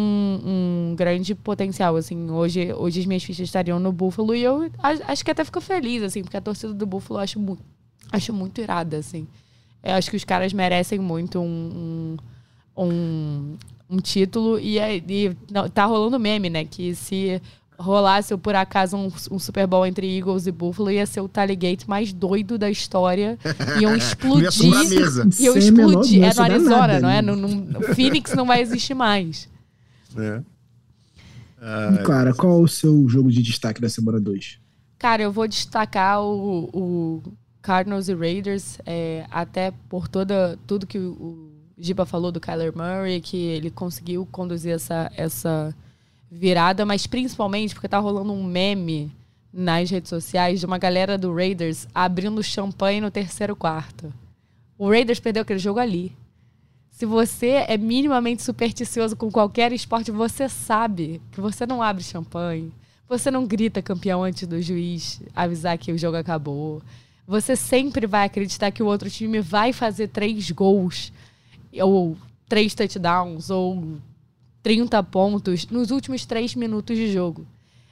um, grande potencial, assim. Hoje, hoje as minhas fichas estariam no Buffalo e eu acho que até fico feliz, assim, porque a torcida do Buffalo eu acho muito, acho muito irada, assim. Eu acho que os caras merecem muito um, um, um, um título e, é, e não, tá rolando meme, né? Que se rolasse por acaso um, um, Super Bowl entre Eagles e Buffalo, ia ser o Tailgate mais doido da história. Iam explodir. iam explodir. É no Arizona, não é? No, no, Phoenix não vai existir mais. É. Ah, Cara, qual é o seu jogo de destaque da semana 2? Cara, eu vou destacar o, o Cardinals e Raiders, é, até por toda, tudo que o, o Giba falou do Kyler Murray, que ele conseguiu conduzir essa, essa virada, mas principalmente porque tá rolando um meme nas redes sociais de uma galera do Raiders abrindo champanhe no terceiro quarto. O Raiders perdeu aquele jogo ali. Se você é minimamente supersticioso com qualquer esporte, você sabe que você não abre champanhe. Você não grita campeão antes do juiz avisar que o jogo acabou. Você sempre vai acreditar que o outro time vai fazer três gols, ou três touchdowns, ou 30 pontos nos últimos três minutos de jogo.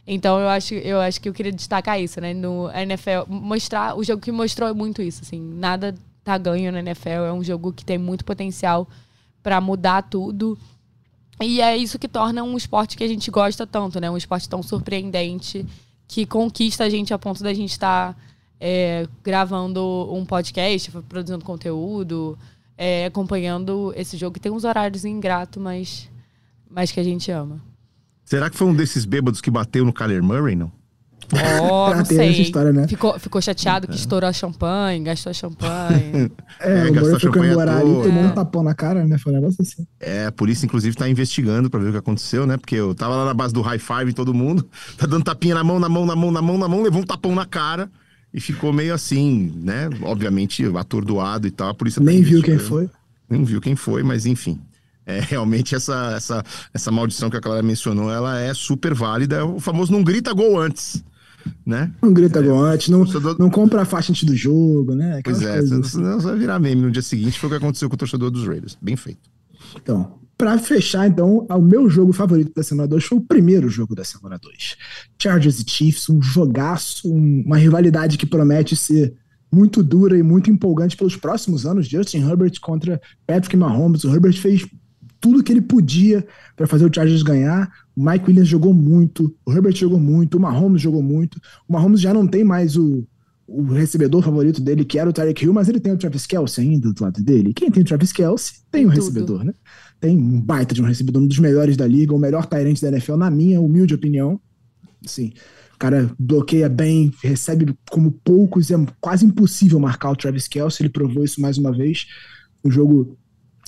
Então eu acho, eu acho que eu queria destacar isso, né? No NFL, mostrar o jogo que mostrou muito isso, assim, nada tá ganho no NFL, é um jogo que tem muito potencial para mudar tudo. E é isso que torna um esporte que a gente gosta tanto, né? Um esporte tão surpreendente que conquista a gente a ponto da gente estar tá, é, gravando um podcast, produzindo conteúdo, é, acompanhando esse jogo que tem uns horários ingratos, mas mas que a gente ama. Será que foi um desses bêbados que bateu no Kyler Murray, não? Oh, não sei. História, né? ficou, ficou chateado que estourou a champanhe, gastou a champanhe. é, é, o Murray foi comemorar ali, tomou é. um tapão na cara, né? Foi um negócio assim. É, a polícia, inclusive, tá investigando pra ver o que aconteceu, né? Porque eu tava lá na base do high five todo mundo, tá dando tapinha na mão, na mão, na mão, na mão, na mão, levou um tapão na cara e ficou meio assim, né? Obviamente, atordoado e tal. A polícia tá Nem viu quem foi. Nem viu quem foi, mas enfim. É, realmente essa, essa, essa maldição que a Clara mencionou, ela é super válida. É o famoso não grita gol antes. Né? Não grita é, gol antes, não, torcedor... não compra a faixa antes do jogo, né? Aquelas pois é, assim. vai virar meme no dia seguinte. Foi o que aconteceu com o torcedor dos Raiders. Bem feito. Então, para fechar, então, o meu jogo favorito da semana 2 foi o primeiro jogo da semana 2. Chargers e Chiefs, um jogaço, um, uma rivalidade que promete ser muito dura e muito empolgante pelos próximos anos. Justin Herbert contra Patrick Mahomes. O Herbert fez tudo que ele podia para fazer o Chargers ganhar. O Mike Williams jogou muito, o Herbert jogou muito, o Mahomes jogou muito. O Mahomes já não tem mais o, o recebedor favorito dele, que era o Tyreek Hill, mas ele tem o Travis Kelce ainda do lado dele. Quem tem o Travis Kelce tem um recebedor, né? Tem um baita de um recebedor, um dos melhores da liga, o melhor Tyrant da NFL, na minha humilde opinião. Sim. O cara bloqueia bem, recebe como poucos, é quase impossível marcar o Travis Kelce, ele provou isso mais uma vez. Um jogo,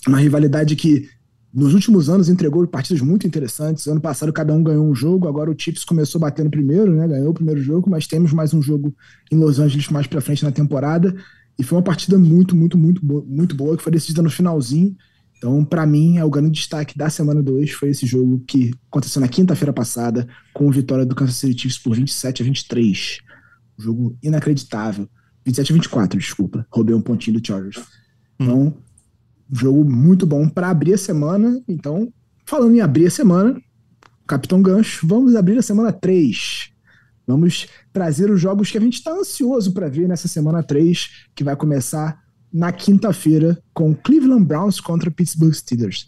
uma rivalidade que nos últimos anos entregou partidas muito interessantes. Ano passado cada um ganhou um jogo, agora o Chiefs começou batendo primeiro, né? Ganhou o primeiro jogo, mas temos mais um jogo em Los Angeles mais para frente na temporada. E foi uma partida muito, muito, muito, boa, muito boa que foi decidida no finalzinho. Então, para mim, é o grande destaque da semana 2 foi esse jogo que aconteceu na quinta-feira passada, com a vitória do Kansas City Chiefs por 27 a 23. Um jogo inacreditável. 27 a 24, desculpa. Roubei um pontinho do Chargers. Então, jogo muito bom para abrir a semana. Então, falando em abrir a semana, Capitão Gancho, vamos abrir a semana 3. Vamos trazer os jogos que a gente está ansioso para ver nessa semana 3, que vai começar na quinta-feira com Cleveland Browns contra Pittsburgh Steelers.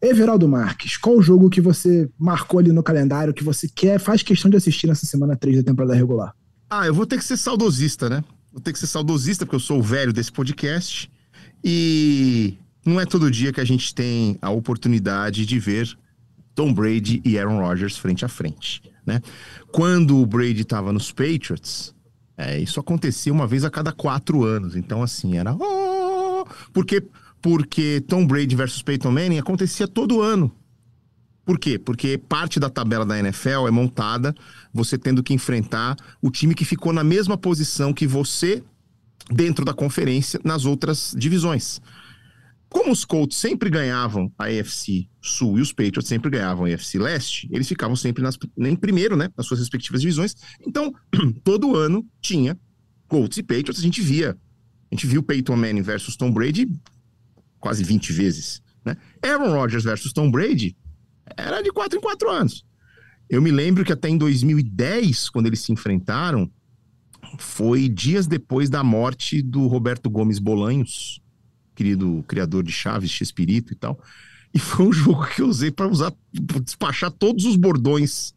Everaldo Marques, qual o jogo que você marcou ali no calendário que você quer, faz questão de assistir nessa semana 3 da temporada regular? Ah, eu vou ter que ser saudosista, né? Vou ter que ser saudosista, porque eu sou o velho desse podcast. E não é todo dia que a gente tem a oportunidade de ver Tom Brady e Aaron Rodgers frente a frente, né? Quando o Brady estava nos Patriots, é, isso acontecia uma vez a cada quatro anos. Então, assim, era... Oh! Porque, porque Tom Brady versus Peyton Manning acontecia todo ano. Por quê? Porque parte da tabela da NFL é montada você tendo que enfrentar o time que ficou na mesma posição que você dentro da conferência nas outras divisões. Como os Colts sempre ganhavam a AFC Sul e os Patriots sempre ganhavam a AFC Leste, eles ficavam sempre nas, em primeiro, né, nas suas respectivas divisões. Então, todo ano tinha Colts e Patriots, a gente via. A gente viu Peyton Manning versus Tom Brady quase 20 vezes, né? Aaron Rodgers versus Tom Brady era de quatro em quatro anos. Eu me lembro que até em 2010, quando eles se enfrentaram, foi dias depois da morte do Roberto Gomes Bolanhos, querido criador de Chaves, Chespirito e tal. E foi um jogo que eu usei para usar, pra despachar todos os bordões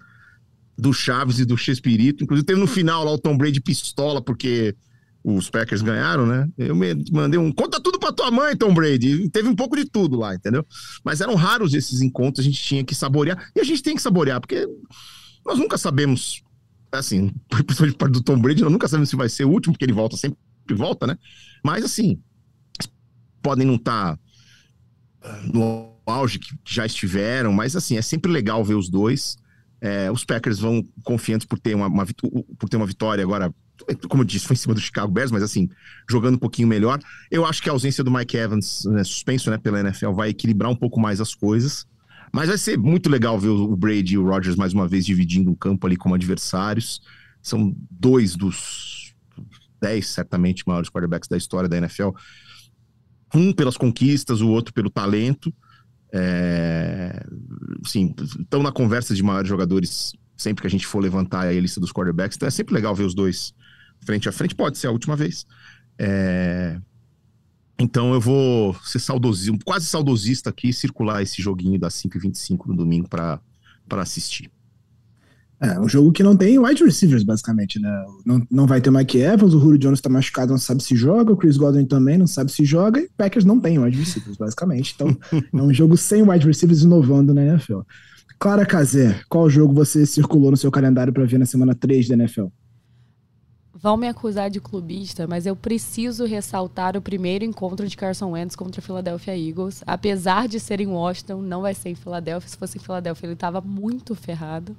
do Chaves e do Chespirito. Inclusive, teve no final lá o Tom Brady pistola, porque os Packers ganharam, né? Eu mandei um. Conta tudo pra tua mãe, Tom Brady. Teve um pouco de tudo lá, entendeu? Mas eram raros esses encontros, a gente tinha que saborear. E a gente tem que saborear, porque nós nunca sabemos. Assim, principalmente parte do Tom Brady, nós nunca sabemos se vai ser o último, porque ele volta sempre volta, né? Mas assim, podem não estar tá no auge que já estiveram, mas assim, é sempre legal ver os dois. É, os Packers vão confiantes por ter uma, uma, por ter uma vitória agora, como eu disse, foi em cima do Chicago Bears, mas assim, jogando um pouquinho melhor. Eu acho que a ausência do Mike Evans, né, suspenso né, pela NFL, vai equilibrar um pouco mais as coisas. Mas vai ser muito legal ver o Brady e o Rodgers mais uma vez dividindo o campo ali como adversários. São dois dos dez, certamente, maiores quarterbacks da história da NFL um pelas conquistas, o outro pelo talento. É, sim, estão na conversa de maiores jogadores sempre que a gente for levantar a lista dos quarterbacks. Então é sempre legal ver os dois frente a frente. Pode ser a última vez. É, então eu vou ser saudosista, quase saudosista aqui, circular esse joguinho das 5h25 no domingo para assistir. É, um jogo que não tem wide receivers, basicamente, né? Não, não vai ter Mike Evans, o Julio Jones tá machucado, não sabe se joga, o Chris Godwin também não sabe se joga, e Packers não tem wide receivers, basicamente. Então, é um jogo sem wide receivers inovando na NFL. Clara Cazé, qual jogo você circulou no seu calendário para ver na semana 3 da NFL? Vão me acusar de clubista, mas eu preciso ressaltar o primeiro encontro de Carson Wentz contra o Philadelphia Eagles. Apesar de ser em Washington, não vai ser em Filadélfia. Se fosse em Filadélfia, ele estava muito ferrado.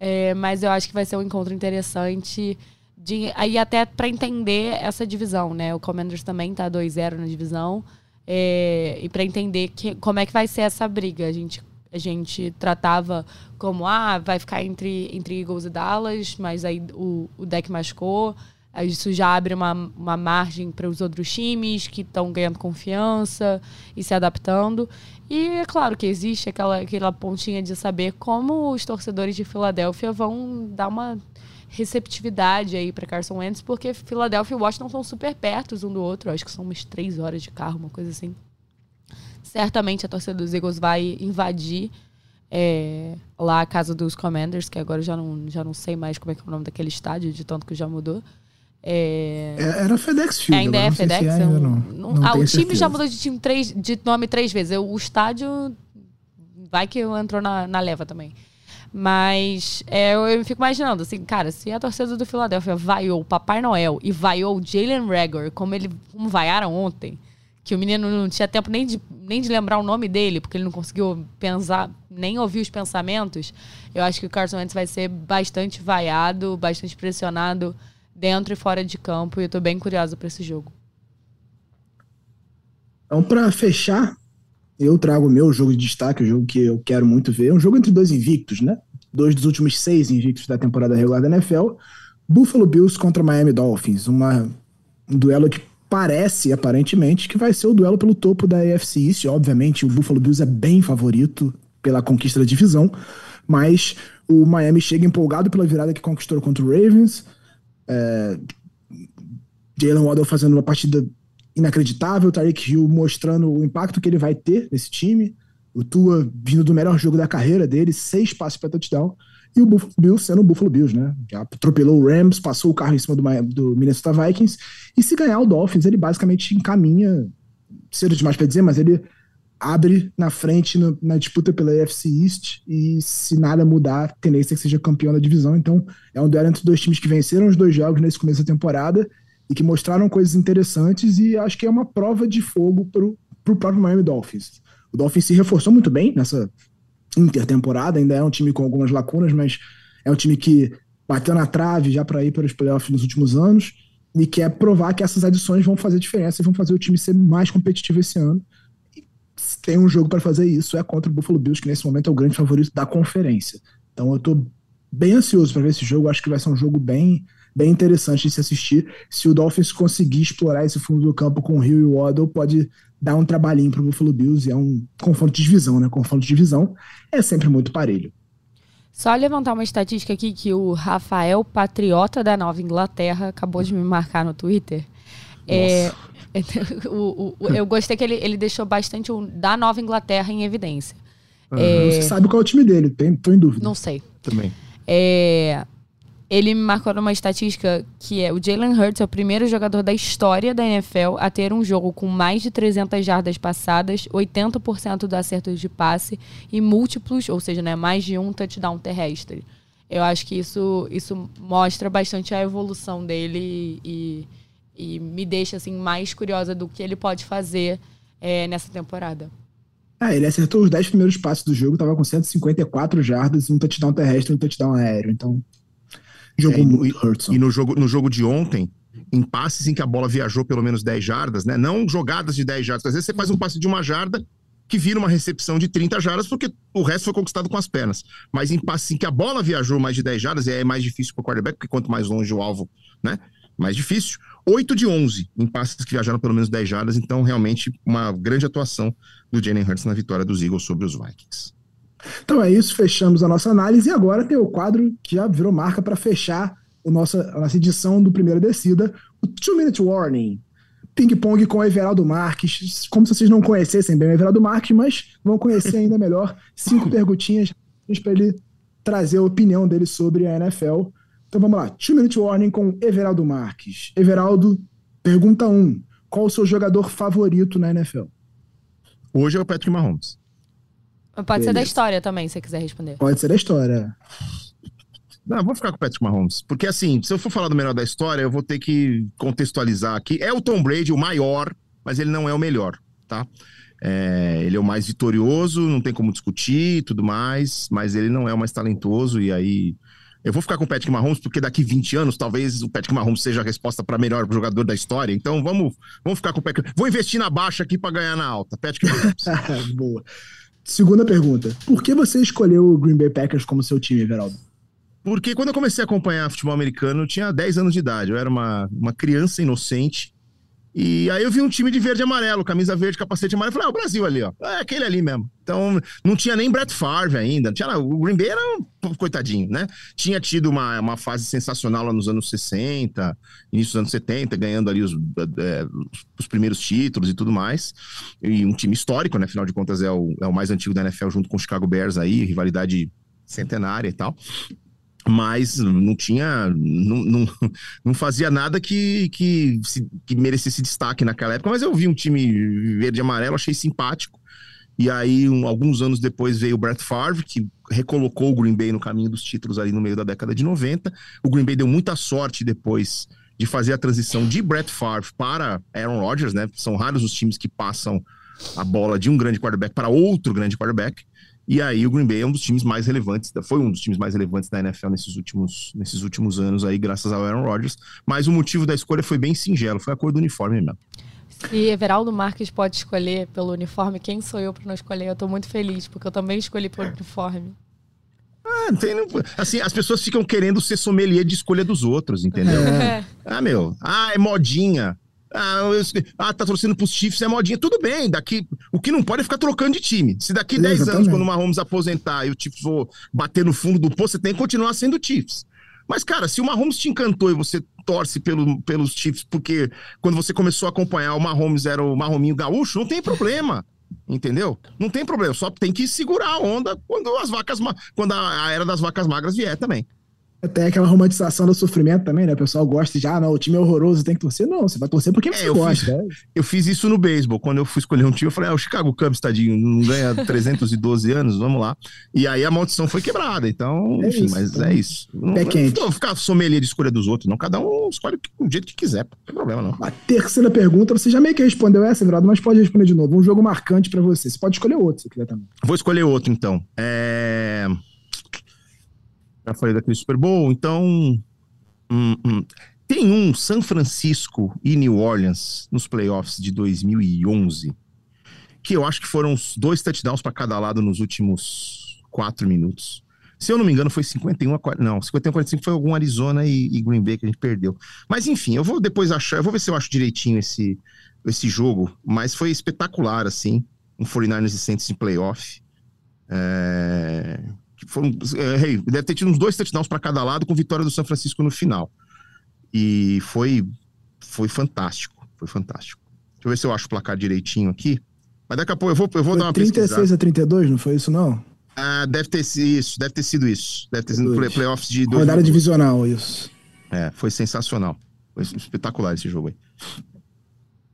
É, mas eu acho que vai ser um encontro interessante. De, aí até para entender essa divisão, né? O Commanders também tá 2-0 na divisão. É, e para entender que, como é que vai ser essa briga. A gente, a gente tratava como, ah, vai ficar entre, entre Eagles e Dallas, mas aí o, o deck machucou. Isso já abre uma, uma margem para os outros times que estão ganhando confiança e se adaptando. E é claro que existe aquela, aquela pontinha de saber como os torcedores de Filadélfia vão dar uma receptividade aí para Carson Wentz, porque Filadélfia e Washington são super perto um do outro. Acho que são umas três horas de carro, uma coisa assim. Certamente a torcida dos Eagles vai invadir é, lá a casa dos Commanders, que agora já não, já não sei mais como é que é o nome daquele estádio, de tanto que já mudou. É... é era FedEx Field. Ainda é FedEx? Se é, não, não, não ah, o time certeza. já mudou de, time três, de nome três vezes. Eu, o estádio vai que entrou na, na leva também. Mas é, eu, eu fico imaginando, assim, cara, se a torcida do Philadelphia vaiou o Papai Noel e vaiou o Jalen Rager, como ele como vaiaram ontem, que o menino não tinha tempo nem de, nem de lembrar o nome dele, porque ele não conseguiu pensar, nem ouvir os pensamentos, eu acho que o Carson Wentz vai ser bastante vaiado, bastante pressionado dentro e fora de campo, e eu tô bem curiosa para esse jogo. Então, para fechar, eu trago o meu jogo de destaque, o jogo que eu quero muito ver. É um jogo entre dois invictos, né? Dois dos últimos seis invictos da temporada regular da NFL. Buffalo Bills contra Miami Dolphins. Uma, um duelo que parece, aparentemente, que vai ser o duelo pelo topo da AFC East. Obviamente, o Buffalo Bills é bem favorito. pela conquista da divisão, mas o Miami chega empolgado pela virada que conquistou contra o Ravens. É, Jalen Waddle fazendo uma partida inacreditável, Tyreek Hill mostrando o impacto que ele vai ter nesse time. O Tua vindo do melhor jogo da carreira dele, seis passes para touchdown. E o Buffalo Bills sendo o Buffalo Bills, né? Já atropelou o Rams, passou o carro em cima do, do Minnesota Vikings. E se ganhar o Dolphins, ele basicamente encaminha, cedo demais para dizer, mas ele abre na frente no, na disputa pela AFC East. E se nada mudar, a tendência é que seja campeão da divisão. Então é um duelo entre dois times que venceram os dois jogos nesse começo da temporada e que mostraram coisas interessantes. E acho que é uma prova de fogo para o próprio Miami Dolphins. O Dolphins se reforçou muito bem nessa intertemporada, ainda é um time com algumas lacunas, mas é um time que bateu na trave já para ir para os playoffs nos últimos anos e quer provar que essas adições vão fazer diferença e vão fazer o time ser mais competitivo esse ano. Tem um jogo para fazer isso, é contra o Buffalo Bills, que nesse momento é o grande favorito da conferência. Então eu estou bem ansioso para ver esse jogo, acho que vai ser um jogo bem bem interessante de se assistir. Se o Dolphins conseguir explorar esse fundo do campo com o Hill e o Waddle, pode dar um trabalhinho para o Buffalo Bills e é um confronto de divisão, né? Confronto de divisão é sempre muito parelho. Só levantar uma estatística aqui que o Rafael Patriota da Nova Inglaterra acabou de me marcar no Twitter. É, o, o, eu gostei que ele, ele deixou bastante o da Nova Inglaterra em evidência. Uhum. É, Você sabe qual é o time dele, tem, tô em dúvida. Não sei. Também. É, ele me marcou numa estatística que é o Jalen Hurts é o primeiro jogador da história da NFL a ter um jogo com mais de 300 jardas passadas, 80% do acerto de passe e múltiplos, ou seja, né, mais de um touchdown terrestre. Eu acho que isso, isso mostra bastante a evolução dele e, e me deixa assim mais curiosa do que ele pode fazer é, nessa temporada. Ah, ele acertou os 10 primeiros passes do jogo, estava com 154 jardas, um touchdown terrestre e um touchdown aéreo. Então, Jogou é, muito Hurts. E no jogo, no jogo de ontem, em passes em que a bola viajou pelo menos 10 jardas, né? Não jogadas de 10 jardas. Às vezes você faz um passe de uma jarda que vira uma recepção de 30 jardas, porque o resto foi conquistado com as pernas. Mas em passes em que a bola viajou mais de 10 jardas, e é mais difícil para o quarterback, porque quanto mais longe o alvo, né? Mais difícil. 8 de 11 em passes que viajaram pelo menos 10 jardas, então realmente uma grande atuação do Jalen Hurts na vitória dos Eagles sobre os Vikings. Então é isso, fechamos a nossa análise e agora tem o quadro que já virou marca para fechar o nossa, a nossa edição do Primeira Descida, o Two Minute Warning. Ping-pong com o Everaldo Marques, como se vocês não conhecessem bem o Everaldo Marques, mas vão conhecer ainda melhor. Cinco perguntinhas para ele trazer a opinião dele sobre a NFL. Então vamos lá, Two Minute Warning com Everaldo Marques. Everaldo, pergunta 1. Um, qual o seu jogador favorito na NFL? Hoje é o Patrick Mahomes. Pode ser da história também, se você quiser responder. Pode ser da história. Não, vou ficar com o Patrick Mahomes. Porque, assim, se eu for falar do melhor da história, eu vou ter que contextualizar aqui. É o Tom Brady, o maior, mas ele não é o melhor, tá? É, ele é o mais vitorioso, não tem como discutir e tudo mais, mas ele não é o mais talentoso. E aí. Eu vou ficar com o Patrick Mahomes, porque daqui 20 anos, talvez o Patrick Mahomes seja a resposta para melhor jogador da história. Então vamos, vamos ficar com o Patrick. Vou investir na baixa aqui para ganhar na alta. Patrick Mahomes. Boa. Segunda pergunta. Por que você escolheu o Green Bay Packers como seu time, Everaldo? Porque quando eu comecei a acompanhar futebol americano, eu tinha 10 anos de idade. Eu era uma, uma criança inocente e aí eu vi um time de verde e amarelo, camisa verde, capacete amarelo. Falei, ah, o Brasil ali, ó. É aquele ali mesmo. Então, não tinha nem Brett Favre ainda. Tinha, o Green Bay era um coitadinho, né? Tinha tido uma, uma fase sensacional lá nos anos 60, início dos anos 70, ganhando ali os, é, os primeiros títulos e tudo mais. E um time histórico, né? Afinal de contas, é o, é o mais antigo da NFL junto com o Chicago Bears aí, rivalidade centenária e tal mas não tinha, não, não, não fazia nada que, que, que merecesse destaque naquela época. Mas eu vi um time verde e amarelo, achei simpático. E aí, um, alguns anos depois, veio o Brett Favre, que recolocou o Green Bay no caminho dos títulos ali no meio da década de 90. O Green Bay deu muita sorte depois de fazer a transição de Brett Favre para Aaron Rodgers, né? São raros os times que passam a bola de um grande quarterback para outro grande quarterback. E aí o Green Bay é um dos times mais relevantes, foi um dos times mais relevantes da NFL nesses últimos, nesses últimos anos aí, graças ao Aaron Rodgers. Mas o motivo da escolha foi bem singelo, foi a cor do uniforme mesmo. Se Everaldo Marques pode escolher pelo uniforme, quem sou eu para não escolher? Eu estou muito feliz, porque eu também escolhi pelo uniforme. Ah, tem, assim, as pessoas ficam querendo ser sommelier de escolha dos outros, entendeu? É. Ah, meu, ah, é modinha. Ah, eu, ah, tá torcendo pros Chiefs, é modinha. Tudo bem, daqui. O que não pode é ficar trocando de time. Se daqui é, 10 anos, quando o Mahomes aposentar e o Chiefs for bater no fundo do poço, você tem que continuar sendo Chiefs. Mas, cara, se o Mahomes te encantou e você torce pelo, pelos Chiefs porque quando você começou a acompanhar o Mahomes era o Mahominho gaúcho, não tem problema. Entendeu? Não tem problema, só tem que segurar a onda quando as vacas quando a era das vacas magras vier também. Tem aquela romantização do sofrimento também, né? O pessoal gosta de, ah, não, o time é horroroso, tem que torcer. Não, você vai torcer porque é, você gosta. Fiz, né? Eu fiz isso no beisebol. Quando eu fui escolher um time, eu falei, ah, o Chicago Cubs, tadinho, não ganha 312 anos, vamos lá. E aí a maldição foi quebrada. Então, é enfim, isso, mas então, é isso. Não, pé quente. Não ficar sommelier de escolha dos outros, não. Cada um escolhe o jeito que quiser, não tem problema, não. A terceira pergunta, você já meio que respondeu essa, Everaldo, mas pode responder de novo. Um jogo marcante para você. Você pode escolher outro, se quiser também. Vou escolher outro, então. É já falei daquele Super Bowl, então. Hum, hum. Tem um San Francisco e New Orleans nos playoffs de 2011, que eu acho que foram dois touchdowns para cada lado nos últimos quatro minutos. Se eu não me engano, foi 51 a 40. Não, 51 a 45 foi algum Arizona e, e, Green Bay que a gente perdeu. Mas enfim, eu vou depois achar, eu vou ver se eu acho direitinho esse, esse jogo. Mas foi espetacular, assim. Um 49ers e Saints em playoff. É foram. É, deve ter tido uns dois touchdowns para cada lado, com vitória do São Francisco no final. E foi, foi fantástico. Foi fantástico. Deixa eu ver se eu acho o placar direitinho aqui. Mas daqui a pouco eu vou, eu vou dar uma 36 pesquisada. a 32, não foi isso, não? Ah, deve ter sido isso, deve ter sido isso. Deve ter sido play, playoffs de. Rodada divisional, isso. É, foi sensacional. Foi espetacular esse jogo aí.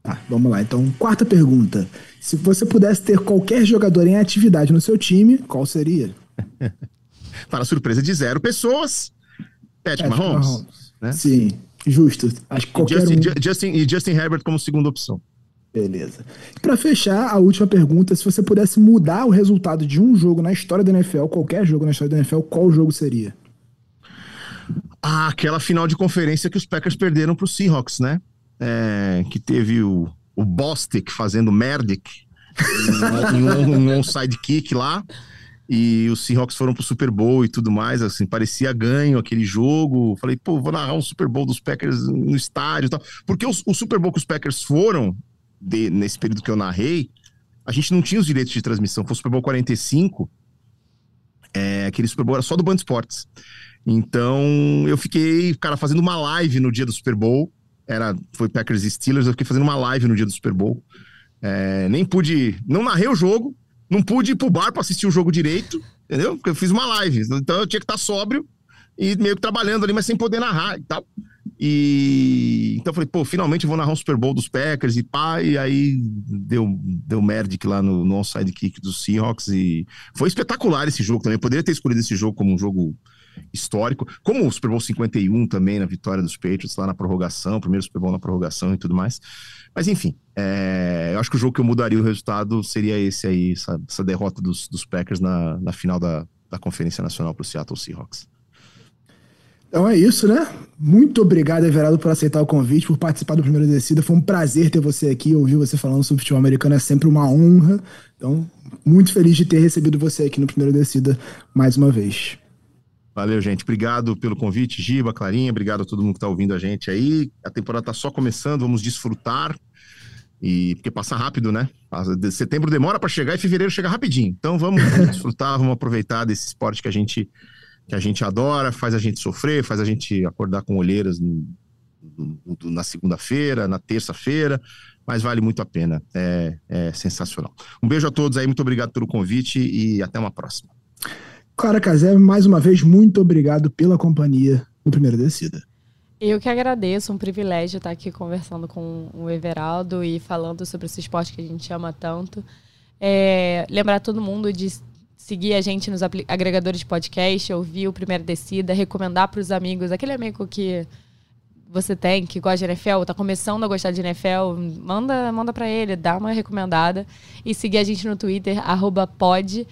Tá, vamos lá. Então, quarta pergunta. Se você pudesse ter qualquer jogador em atividade no seu time, qual seria? Para surpresa de zero pessoas, Patrick, Mahomes. Mahomes. Né? Sim, justo. Acho que qualquer Justin, um... Justin, e Justin Herbert como segunda opção. Beleza. Para fechar, a última pergunta: se você pudesse mudar o resultado de um jogo na história da NFL, qualquer jogo na história da NFL, qual jogo seria? Ah, aquela final de conferência que os Packers perderam para os Seahawks, né? É, que teve o, o Bostic fazendo Merdick em, um, um onside kick lá e os Seahawks foram pro Super Bowl e tudo mais, assim, parecia ganho aquele jogo. Falei, pô, vou narrar um Super Bowl dos Packers no estádio e tal. Porque o, o Super Bowl que os Packers foram, de, nesse período que eu narrei, a gente não tinha os direitos de transmissão. Foi o Super Bowl 45, é, aquele Super Bowl era só do Band Sports. Então, eu fiquei, cara, fazendo uma live no dia do Super Bowl. Era, foi Packers e Steelers, eu fiquei fazendo uma live no dia do Super Bowl. É, nem pude, não narrei o jogo, não pude ir pro bar pra assistir o jogo direito, entendeu? Porque eu fiz uma live. Então eu tinha que estar sóbrio e meio que trabalhando ali, mas sem poder narrar e tal. E então eu falei, pô, finalmente vou narrar um Super Bowl dos Packers e pá, e aí deu, deu Merdic lá no, no onside kick dos Seahawks e foi espetacular esse jogo também. Eu poderia ter escolhido esse jogo como um jogo histórico, como o Super Bowl 51 também, na vitória dos Patriots lá na prorrogação, primeiro Super Bowl na prorrogação e tudo mais. Mas enfim, é, eu acho que o jogo que eu mudaria o resultado seria esse aí, essa, essa derrota dos, dos, Packers na, na final da, da Conferência Nacional para o Seattle Seahawks. Então é isso, né? Muito obrigado, Everaldo, por aceitar o convite, por participar do primeiro descida. Foi um prazer ter você aqui, ouvir você falando sobre futebol americano é sempre uma honra. Então, muito feliz de ter recebido você aqui no primeiro descida mais uma vez. Valeu, gente. Obrigado pelo convite, Giba, Clarinha. Obrigado a todo mundo que está ouvindo a gente aí. A temporada está só começando, vamos desfrutar. E porque passa rápido, né? Setembro demora para chegar e fevereiro chega rapidinho. Então vamos, vamos desfrutar, vamos aproveitar desse esporte que a gente que a gente adora, faz a gente sofrer, faz a gente acordar com olheiras no, no, na segunda-feira, na terça-feira, mas vale muito a pena. É, é sensacional. Um beijo a todos aí, muito obrigado pelo convite e até uma próxima. Clara Casé, mais uma vez, muito obrigado pela companhia no Primeiro Descida. Eu que agradeço, um privilégio estar aqui conversando com o Everaldo e falando sobre esse esporte que a gente ama tanto. É, lembrar todo mundo de seguir a gente nos agregadores de podcast, ouvir o Primeiro Descida, recomendar para os amigos, aquele amigo que você tem que gosta de NFL, está começando a gostar de NFL, manda, manda para ele, dá uma recomendada e seguir a gente no Twitter @pod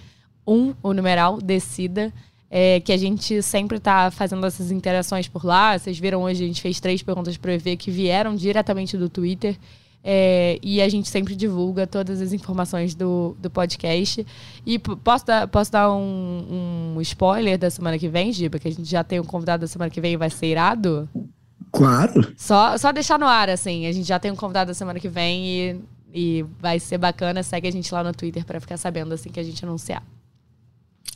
um, o numeral, Decida, é, que a gente sempre está fazendo essas interações por lá. Vocês viram hoje, a gente fez três perguntas para o EV que vieram diretamente do Twitter. É, e a gente sempre divulga todas as informações do, do podcast. E posso dar, posso dar um, um spoiler da semana que vem, Giba? Que a gente já tem um convidado da semana que vem e vai ser irado? Claro. Só, só deixar no ar, assim. A gente já tem um convidado da semana que vem e, e vai ser bacana. Segue a gente lá no Twitter para ficar sabendo assim que a gente anunciar.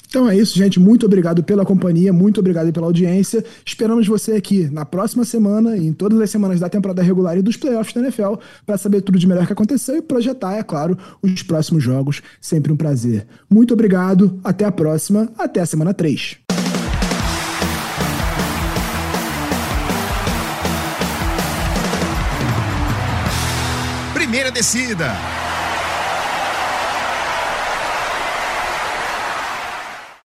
Então é isso, gente. Muito obrigado pela companhia, muito obrigado pela audiência. Esperamos você aqui na próxima semana e em todas as semanas da temporada regular e dos playoffs da NFL para saber tudo de melhor que aconteceu e projetar, é claro, os próximos jogos. Sempre um prazer. Muito obrigado, até a próxima, até a semana 3. Primeira descida.